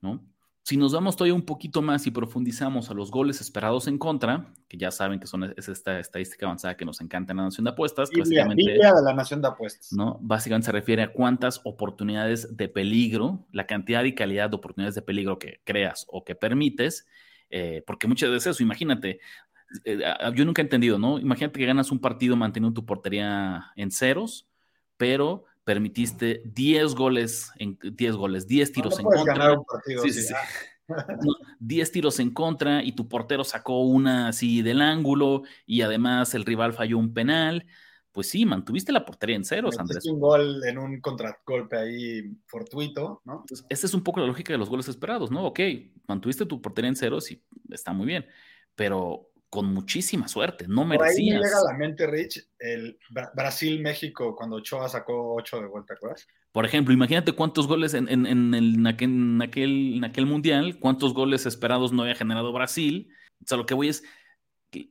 ¿no? Si nos vamos todavía un poquito más y profundizamos a los goles esperados en contra, que ya saben que son, es esta estadística avanzada que nos encanta en la Nación de Apuestas. básicamente, de la Nación de Apuestas. ¿no? Básicamente se refiere a cuántas oportunidades de peligro, la cantidad y calidad de oportunidades de peligro que creas o que permites, eh, porque muchas veces eso, imagínate, eh, yo nunca he entendido, ¿no? Imagínate que ganas un partido manteniendo tu portería en ceros, pero permitiste 10 goles, en, 10 goles, 10 tiros en contra. 10 tiros en contra y tu portero sacó una así del ángulo y además el rival falló un penal. Pues sí, mantuviste la portería en ceros, Andrés. un gol en un contragolpe ahí fortuito, ¿no? esa es un poco la lógica de los goles esperados, ¿no? Ok, mantuviste tu portería en ceros y está muy bien, pero con muchísima suerte, no merecías. ahí me llega a la mente, Rich, el Brasil-México cuando Ochoa sacó 8 de vuelta, ¿acuerdas? Por ejemplo, imagínate cuántos goles en, en, en, aquel, en, aquel, mundial, cuántos goles esperados no había generado Brasil. O sea, lo que voy es,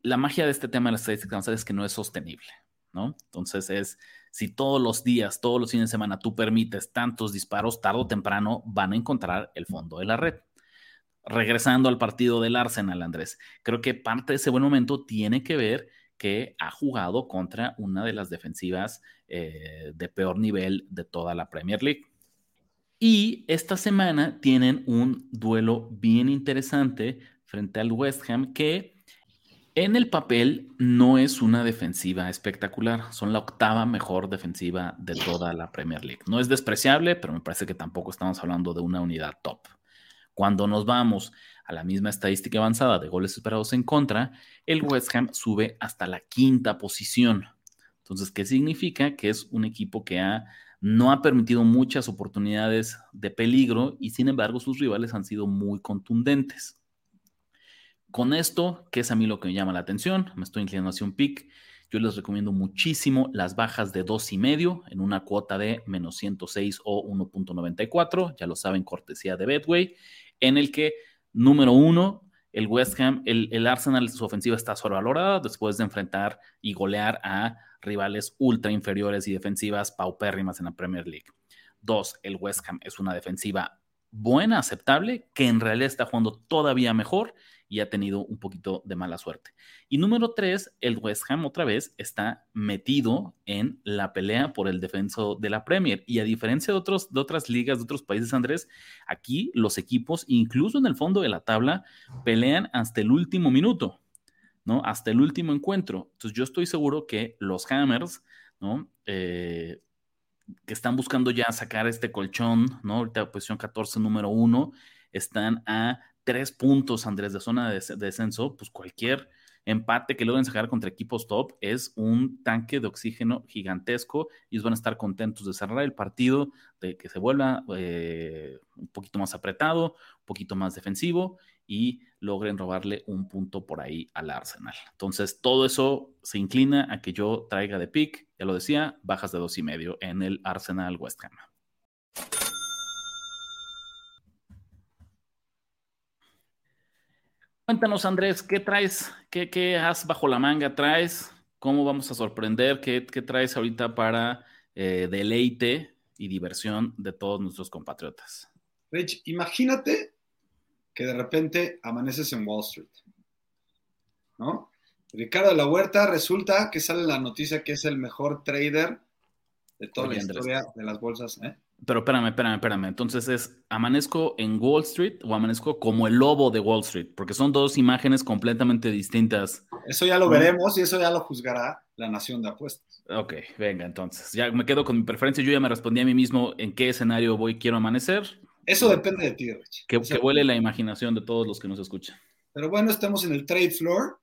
la magia de este tema de las estadísticas es que no es sostenible, ¿no? Entonces es, si todos los días, todos los fines de semana tú permites tantos disparos, tarde o temprano van a encontrar el fondo de la red regresando al partido del Arsenal, Andrés, creo que parte de ese buen momento tiene que ver que ha jugado contra una de las defensivas eh, de peor nivel de toda la Premier League. Y esta semana tienen un duelo bien interesante frente al West Ham que en el papel no es una defensiva espectacular, son la octava mejor defensiva de toda la Premier League. No es despreciable, pero me parece que tampoco estamos hablando de una unidad top. Cuando nos vamos a la misma estadística avanzada de goles esperados en contra, el West Ham sube hasta la quinta posición. Entonces, ¿qué significa? Que es un equipo que no ha permitido muchas oportunidades de peligro y sin embargo sus rivales han sido muy contundentes. Con esto, que es a mí lo que me llama la atención, me estoy inclinando hacia un pick. Yo les recomiendo muchísimo las bajas de dos y medio en una cuota de menos 106 o 1.94, ya lo saben, cortesía de Betway, en el que, número uno, el West Ham, el, el Arsenal, su ofensiva está sobrevalorada después de enfrentar y golear a rivales ultra inferiores y defensivas paupérrimas en la Premier League. Dos, el West Ham es una defensiva buena, aceptable, que en realidad está jugando todavía mejor y ha tenido un poquito de mala suerte. Y número tres, el West Ham otra vez está metido en la pelea por el defenso de la Premier. Y a diferencia de, otros, de otras ligas, de otros países, Andrés, aquí los equipos, incluso en el fondo de la tabla, pelean hasta el último minuto, ¿no? Hasta el último encuentro. Entonces yo estoy seguro que los Hammers, ¿no? Eh, que están buscando ya sacar este colchón, ¿no? Ahorita posición 14, número uno, están a tres puntos, Andrés, de zona de, descenso, pues cualquier empate que logren sacar contra equipos top es un tanque de oxígeno gigantesco. Ellos van a estar contentos de cerrar el partido, de que se vuelva eh, un poquito más apretado, un poquito más defensivo y logren robarle un punto por ahí al Arsenal. Entonces, todo eso se inclina a que yo traiga de pick, ya lo decía, bajas de dos y medio en el Arsenal West Ham. Cuéntanos, Andrés, ¿qué traes? ¿Qué, has bajo la manga traes? ¿Cómo vamos a sorprender? ¿Qué, traes ahorita para eh, deleite y diversión de todos nuestros compatriotas? Rich, imagínate que de repente amaneces en Wall Street, ¿no? Ricardo de la Huerta resulta que sale la noticia que es el mejor trader de toda la historia de las bolsas, ¿eh? Pero espérame, espérame, espérame. Entonces es, ¿amanezco en Wall Street o amanezco como el lobo de Wall Street? Porque son dos imágenes completamente distintas. Eso ya lo veremos y eso ya lo juzgará la nación de apuestas. Ok, venga, entonces. Ya me quedo con mi preferencia. Yo ya me respondí a mí mismo en qué escenario voy, quiero amanecer. Eso depende de ti, Rich. Que, que huele la imaginación de todos los que nos escuchan. Pero bueno, estamos en el trade floor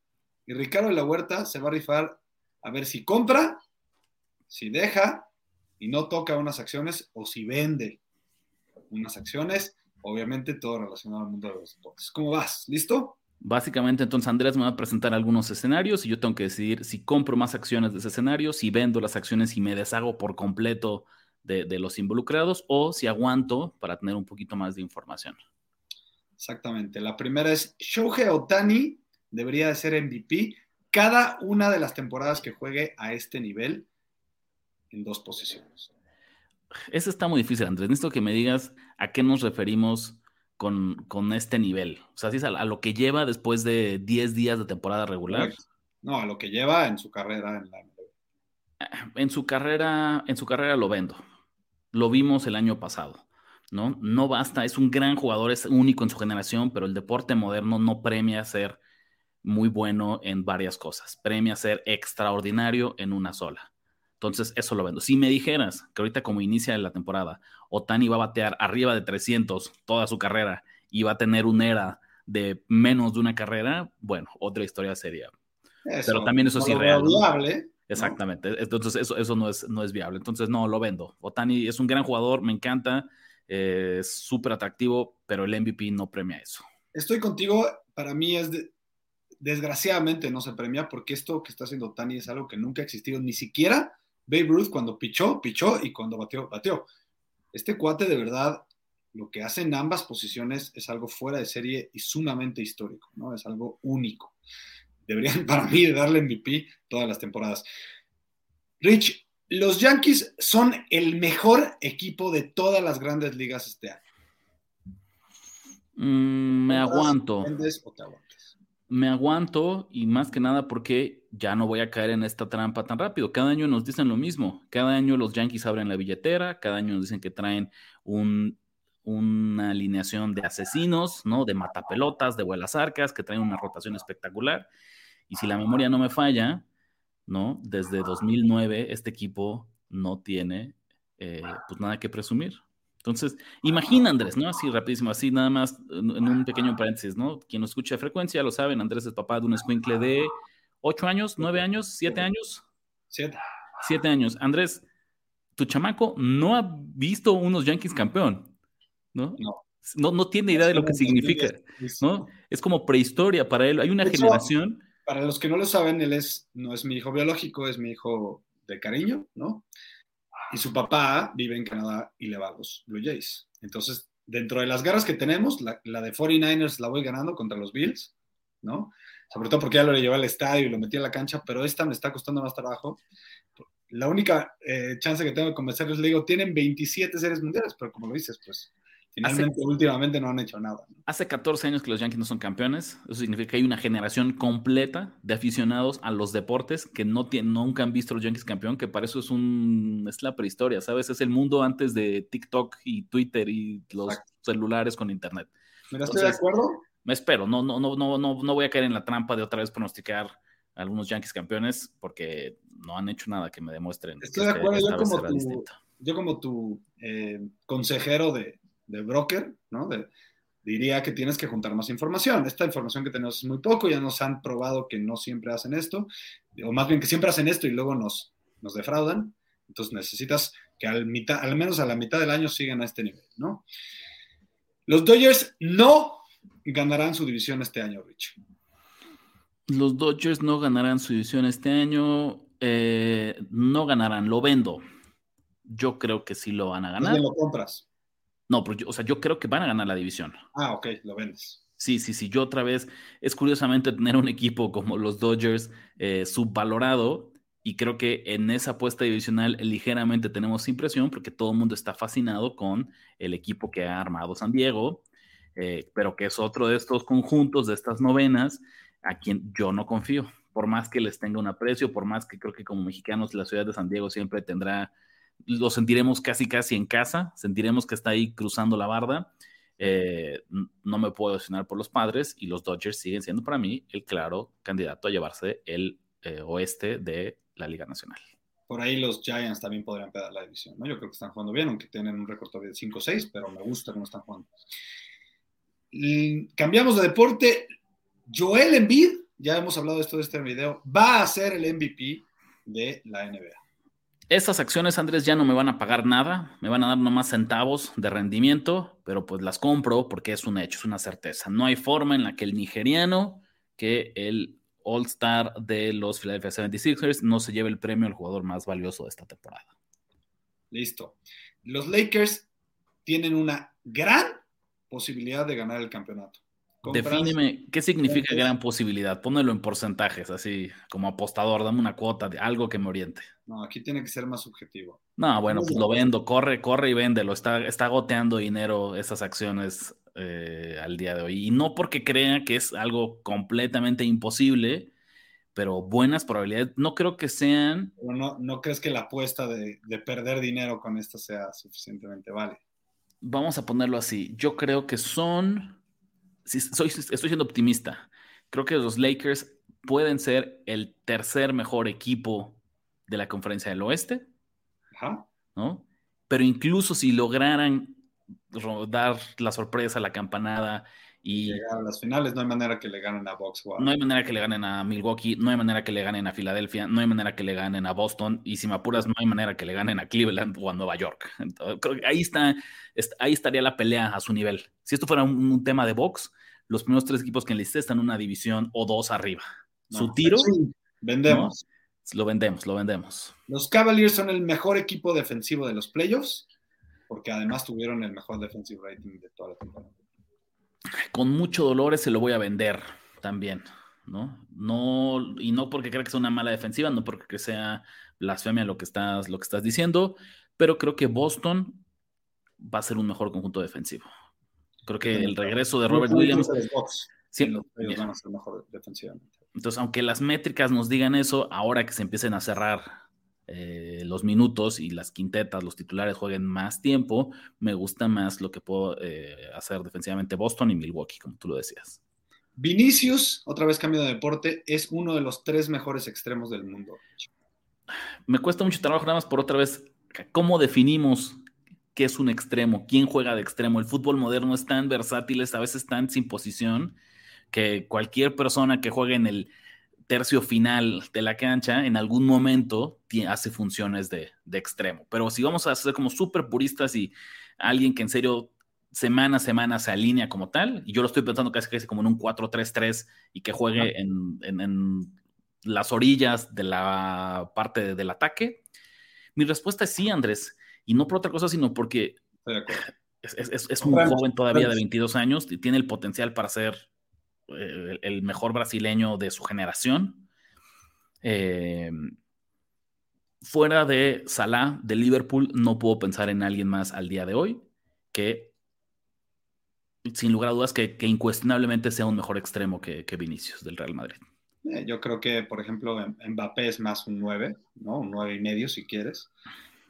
y Ricardo de la Huerta se va a rifar a ver si compra, si deja y no toca unas acciones o si vende unas acciones, obviamente todo relacionado al mundo de los deportes. ¿Cómo vas? ¿Listo? Básicamente, entonces Andrés me va a presentar algunos escenarios y yo tengo que decidir si compro más acciones de ese escenario, si vendo las acciones y me deshago por completo de, de los involucrados o si aguanto para tener un poquito más de información. Exactamente. La primera es Shohei Otani debería de ser MVP cada una de las temporadas que juegue a este nivel en dos posiciones. Eso está muy difícil, Andrés. Necesito que me digas a qué nos referimos con, este nivel. O sea, ¿sí es a, lo que lleva después de 10 días de temporada regular? No, a lo que lleva en su carrera en la en su carrera, en su carrera lo vendo. Lo vimos el año pasado, ¿no? No basta, es un gran jugador, es único en su generación, pero el deporte moderno no premia ser muy bueno en varias cosas. Premia ser extraordinario en una sola. Entonces, eso lo vendo. Si me dijeras que ahorita como inicia la temporada, Otani va a batear arriba de 300 toda su carrera y va a tener una era de menos de una carrera, bueno, otra historia sería. Pero también eso es irreal. Viable, Exactamente. Entonces, eso, eso no, es, no es viable. Entonces, no, lo vendo. Otani es un gran jugador, me encanta, eh, es súper atractivo, pero el MVP no premia eso. Estoy contigo. Para mí es desgraciadamente no se premia porque esto que está haciendo Otani es algo que nunca ha existido ni siquiera Babe Ruth cuando pichó, pichó y cuando batió, batió. Este cuate de verdad, lo que hace en ambas posiciones es algo fuera de serie y sumamente histórico, ¿no? Es algo único. Deberían para mí darle MVP todas las temporadas. Rich, los Yankees son el mejor equipo de todas las grandes ligas este año. Mm, me aguanto me aguanto y más que nada porque ya no voy a caer en esta trampa tan rápido. Cada año nos dicen lo mismo. Cada año los Yankees abren la billetera, cada año nos dicen que traen un una alineación de asesinos, ¿no? De matapelotas, de vuelas arcas, que traen una rotación espectacular. Y si la memoria no me falla, ¿no? Desde 2009 este equipo no tiene eh, pues nada que presumir. Entonces, imagina Andrés, ¿no? Así rapidísimo, así nada más en un pequeño paréntesis, ¿no? Quien nos escucha de frecuencia lo saben, Andrés es papá de un escuincle de 8 años, 9 años, 7 años. 7. 7 años. Andrés, tu chamaco no ha visto unos Yankees campeón, ¿no? No. No, no tiene idea de lo que significa, ¿no? Es como prehistoria para él. Hay una hecho, generación. Para los que no lo saben, él es, no es mi hijo biológico, es mi hijo de cariño, ¿no? Y su papá vive en Canadá y le va a los Blue Jays. Entonces, dentro de las garras que tenemos, la, de 49ers la voy ganando contra los Bills, ¿no? Sobre todo porque ya lo llevé al estadio y lo metí a la cancha, pero esta me está costando más trabajo. La única eh, chance que tengo de convencerles, le digo, tienen 27 series mundiales, pero como lo dices, pues finalmente, últimamente no han hecho nada. ¿no? Hace 14 años que los Yankees no son campeones. Eso significa que hay una generación completa de aficionados a los deportes que no tienen, nunca han visto a los Yankees campeón, que para eso es un es la prehistoria, ¿sabes? Es el mundo antes de TikTok y Twitter y los Exacto. celulares con internet. Mira, estoy de Entonces, acuerdo. Me espero, no, no, no, no, no, no voy a caer en la trampa de otra vez pronosticar a algunos Yankees campeones porque no han hecho nada que me demuestren. Estoy que de acuerdo, yo como tu-. Yo como tu eh, consejero de, de broker, ¿no? De- diría que tienes que juntar más información. Esta información que tenemos es muy poco, ya nos han probado que no siempre hacen esto, o más bien que siempre hacen esto y luego nos, nos defraudan. Entonces necesitas que al, mitad, al menos a la mitad del año sigan a este nivel, ¿no? Los Dodgers no ganarán su división este año, Rich. Los Dodgers no ganarán su división este año. eh, no ganarán, lo vendo. Yo creo que sí lo van a ganar. ¿Dónde lo compras? No, pero yo, o sea, yo creo que van a ganar la división. Ah, ok, lo vendes. Sí, sí, sí. Yo otra vez, es curiosamente tener un equipo como los Dodgers eh, subvalorado y creo que en esa apuesta divisional ligeramente tenemos impresión porque todo el mundo está fascinado con el equipo que ha armado San Diego, eh, pero que es otro de estos conjuntos, de estas novenas, a quien yo no confío. Por más que les tenga un aprecio, por más que creo que como mexicanos la ciudad de San Diego siempre tendrá, lo sentiremos casi casi en casa, sentiremos que está ahí cruzando la barda. Eh, no me puedo decepcionar por los padres y los Dodgers siguen siendo para mí el claro candidato a llevarse el eh, oeste de la Liga Nacional. Por ahí los Giants también podrían pegar la división, ¿no? Yo creo que están jugando bien, aunque tienen un récord de 5-6, pero me gusta cómo están jugando. Cambiamos de deporte. Joel Embiid, ya hemos hablado de esto de este video, va a ser el MVP de la NBA. Estas acciones, Andrés, ya no me van a pagar nada, me van a dar nomás centavos de rendimiento, pero pues las compro porque es un hecho, es una certeza. No hay forma en la que el nigeriano, que el All-Star de los Philadelphia 76ers, no se lleve el premio al jugador más valioso de esta temporada. Listo. Los Lakers tienen una gran posibilidad de ganar el campeonato. Defíneme, ¿qué significa gran posibilidad? Pónelo en porcentajes, así como apostador, dame una cuota de algo que me oriente. No, aquí tiene que ser más subjetivo. No, bueno, pues lo vendo, corre, corre y véndelo. Está, está goteando dinero esas acciones eh, al día de hoy. Y no porque crea que es algo completamente imposible, pero buenas probabilidades. No creo que sean. Pero no, ¿no crees que la apuesta de, de perder dinero con esto sea suficientemente vale? Vamos a ponerlo así. Yo creo que son. Sí, soy, estoy siendo optimista. Creo que los Lakers pueden ser el tercer mejor equipo de la conferencia del oeste. Ajá. ¿no? Pero incluso si lograran dar la sorpresa, la campanada y Llegar a las finales, no hay manera que le ganen a Box no hay manera que le ganen a Milwaukee, no hay manera que le ganen a Filadelfia, no hay manera que le ganen a Boston y si me apuras no hay manera que le ganen a Cleveland o a Nueva York. Entonces, creo que ahí está, est- ahí estaría la pelea a su nivel. Si esto fuera un, un tema de box, los primeros tres equipos que enlisté están en una división o dos arriba. Su tiro sí, vendemos. lo vendemos, lo vendemos. Los Cavaliers son el mejor equipo defensivo de los playoffs, porque además tuvieron el mejor defensive rating de toda la temporada. con mucho dolor se lo voy a vender también, ¿no? No, y no porque crea que sea una mala defensiva, no porque sea blasfemia lo que estás, lo que estás diciendo, pero creo que Boston va a ser un mejor conjunto defensivo. Creo que el regreso de Robert Williams. sí, los van a ser mejor defensivamente. entonces, aunque las métricas nos digan eso, ahora que se empiecen a cerrar eh, los minutos y las quintetas, los titulares jueguen más tiempo, me gusta más lo que puedo eh, hacer defensivamente Boston y Milwaukee, como tú lo decías. Vinicius, otra vez cambio de deporte, es uno de los tres mejores extremos del mundo. Me cuesta mucho trabajo nada más por otra vez, ¿cómo definimos qué es un extremo? ¿Quién juega de extremo? El fútbol moderno es tan versátil, a veces tan sin posición, que cualquier persona que juegue en el tercio final de la cancha, en algún momento hace funciones de, de extremo. Pero si vamos a ser como súper puristas y alguien que en serio semana a semana se alinea como tal, y yo lo estoy pensando casi, casi como en un 4-3-3 y que juegue en, en, las orillas de la parte del ataque. Mi respuesta es sí, Andrés, y no por otra cosa, sino porque es, es, es, un joven todavía de 22 años y tiene el potencial para ser eh, el mejor brasileño de su generación. Eh, fuera de Salah, de Liverpool, no puedo pensar en alguien más al día de hoy que, sin lugar a dudas, que, incuestionablemente sea un mejor extremo que, Vinicius del Real Madrid. Eh, yo creo que, por ejemplo, Mbappé es más un 9, ¿no? Un 9 y medio si quieres.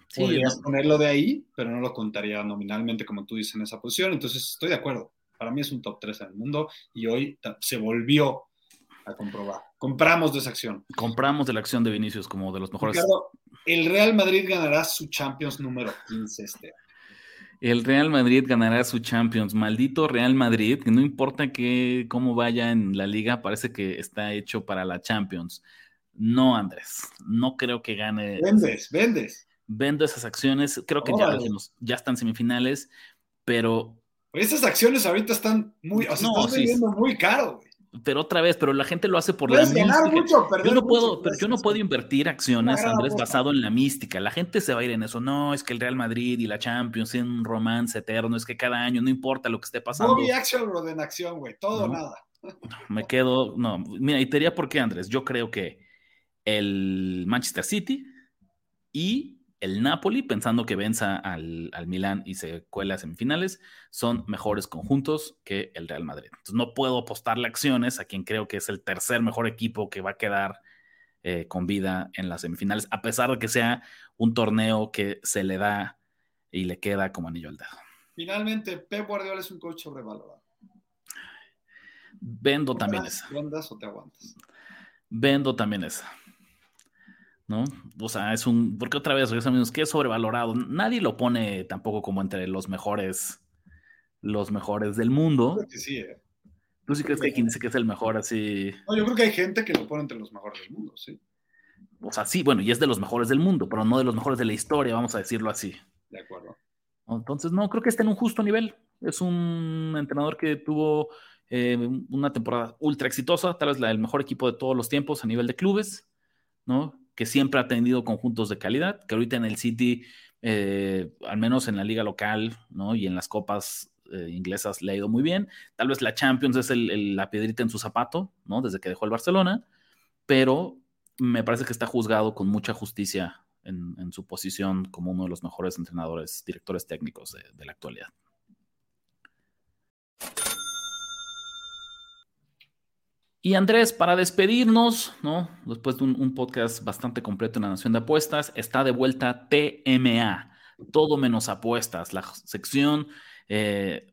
Sí, Podrías ponerlo de ahí, pero no lo contaría nominalmente como tú dices en esa posición. Entonces, estoy de acuerdo. Para mí es un top 3 en el mundo y hoy se volvió a comprobar. Compramos de esa acción. Compramos de la acción de Vinicius como de los mejores. Ricardo, el Real Madrid ganará su Champions número 15 este año. El Real Madrid ganará su Champions. Maldito Real Madrid, que no importa que, cómo vaya en la liga, parece que está hecho para la Champions. No, Andrés, no creo que gane. Vendes, vendes. Vendo esas acciones, creo que ya, ya están semifinales, pero esas acciones ahorita están muy, o sea, están vendiendo muy caro, Pero otra vez, pero la gente lo hace por la mística. yo no puedo, pero yo no puedo invertir acciones, Andrés, basado en la mística. La gente se va a ir en eso. No, es que el Real Madrid y la Champions tienen un romance eterno, es que cada año, no importa lo que esté pasando. No vi action, bro, en acción, güey. Todo o nada. Me quedo, no, mira, y te diría por qué, Andrés. Yo creo que el Manchester City y el Napoli, pensando que venza al, al Milán y se cuela a semifinales, son mejores conjuntos que el Real Madrid. Entonces no puedo apostarle acciones a quien creo que es el tercer mejor equipo que va a quedar eh, con vida en las semifinales, a pesar de que sea un torneo que se le da y le queda como anillo al dedo. Finalmente, Pep Guardiola es un coach sobrevalorado. Vendo también esa. ¿Vendas o te aguantas? Vendo también esa. ¿No? O sea, es un, porque otra vez, amigos, que es sobrevalorado. Nadie lo pone tampoco como entre los mejores, los mejores del mundo. Creo que sí, ¿eh? ¿Tú sí crees que hay quien dice que es el mejor así? No, yo creo que hay gente que lo pone entre los mejores del mundo, sí. O sea, sí, bueno, y es de los mejores del mundo, pero no de los mejores de la historia, vamos a decirlo así. De acuerdo. Entonces, no, creo que está en un justo nivel. Es un entrenador que tuvo eh, una temporada ultra exitosa, tal vez la del mejor equipo de todos los tiempos a nivel de clubes, ¿no? Que siempre ha tenido conjuntos de calidad, que ahorita en el City, eh, al menos en la liga local. Y en las copas eh, inglesas le ha ido muy bien. Tal vez la Champions es la piedrita en su zapato, ¿no? Desde que dejó el Barcelona, pero me parece que está juzgado con mucha justicia en, su posición como uno de los mejores entrenadores, directores técnicos de la actualidad. Y Andrés, para despedirnos, ¿no? Después de un, podcast bastante completo en la Nación de Apuestas, está de vuelta TMA, todo menos apuestas, la sección. Eh,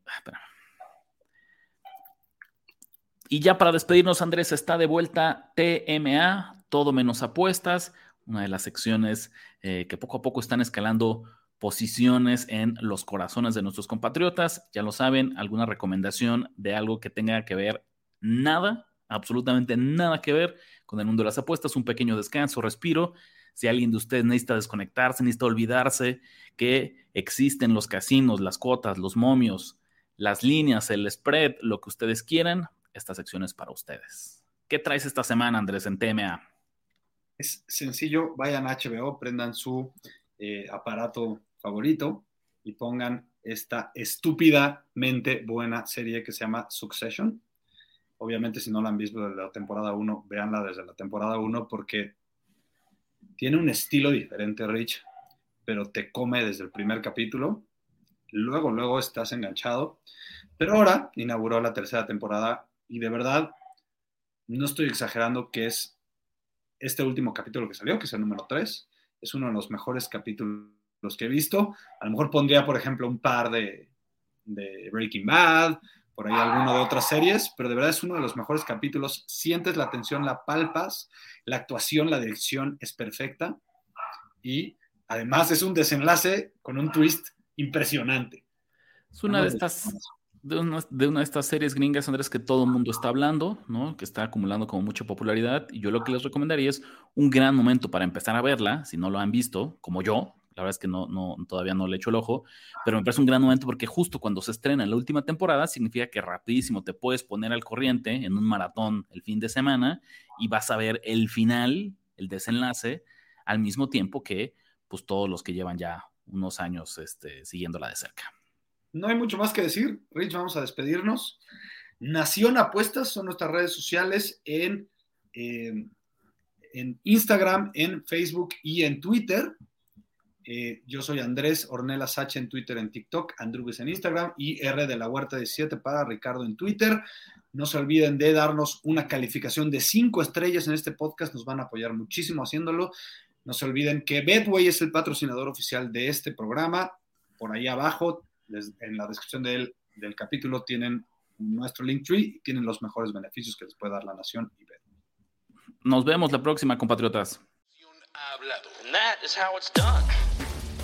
y ya para despedirnos, Andrés, está de vuelta TMA, todo menos apuestas, una de las secciones eh, que poco a poco están escalando posiciones en los corazones de nuestros compatriotas. Ya lo saben, alguna recomendación de algo que tenga que ver nada absolutamente nada que ver con el mundo de las apuestas, un pequeño descanso, respiro. Si alguien de ustedes necesita desconectarse, necesita olvidarse que existen los casinos, las cuotas, los momios, las líneas, el spread, lo que ustedes quieran, esta sección es para ustedes. ¿Qué traes esta semana, Andrés, en TMA? Es sencillo, vayan a HBO, prendan su eh, aparato favorito y pongan esta estúpidamente buena serie que se llama Succession Obviamente, si no la han visto desde la temporada 1, véanla desde la temporada 1 porque tiene un estilo diferente, Rich, pero te come desde el primer capítulo. Luego, luego estás enganchado. Pero ahora inauguró la tercera temporada y de verdad, no estoy exagerando que es este último capítulo que salió, que es el número 3, es uno de los mejores capítulos que he visto. A lo mejor pondría, por ejemplo, un par de, de Breaking Bad, por ahí alguno de otras series, pero de verdad es uno de los mejores capítulos. Sientes la atención, la palpas, la actuación, la dirección es perfecta y además es un desenlace con un twist impresionante. Es una de estas de una, de estas series gringas, Andrés, que todo el mundo está hablando, ¿no? Que está acumulando como mucha popularidad. Y yo lo que les recomendaría es un gran momento para empezar a verla, si no lo han visto, como yo. La verdad es que no, no, todavía no le echo el ojo, pero me parece un gran momento porque justo cuando se estrena la última temporada, significa que rapidísimo te puedes poner al corriente en un maratón el fin de semana y vas a ver el final, el desenlace, al mismo tiempo que pues todos los que llevan ya unos años este, siguiéndola de cerca. No hay mucho más que decir. Rich, vamos a despedirnos. Nación Apuestas son nuestras redes sociales en, eh, en Instagram, en Facebook y en Twitter. Eh, yo soy Andrés Ornelas H en Twitter, en TikTok, Andrubes en Instagram y R de la Huerta 17 para Ricardo en Twitter. No se olviden de darnos una calificación de cinco estrellas en este podcast, nos van a apoyar muchísimo haciéndolo. No se olviden que Betway es el patrocinador oficial de este programa. Por ahí abajo en la descripción del, del capítulo tienen nuestro link tree y tienen los mejores beneficios que les puede dar la nación y ver. Nos vemos la próxima, compatriotas.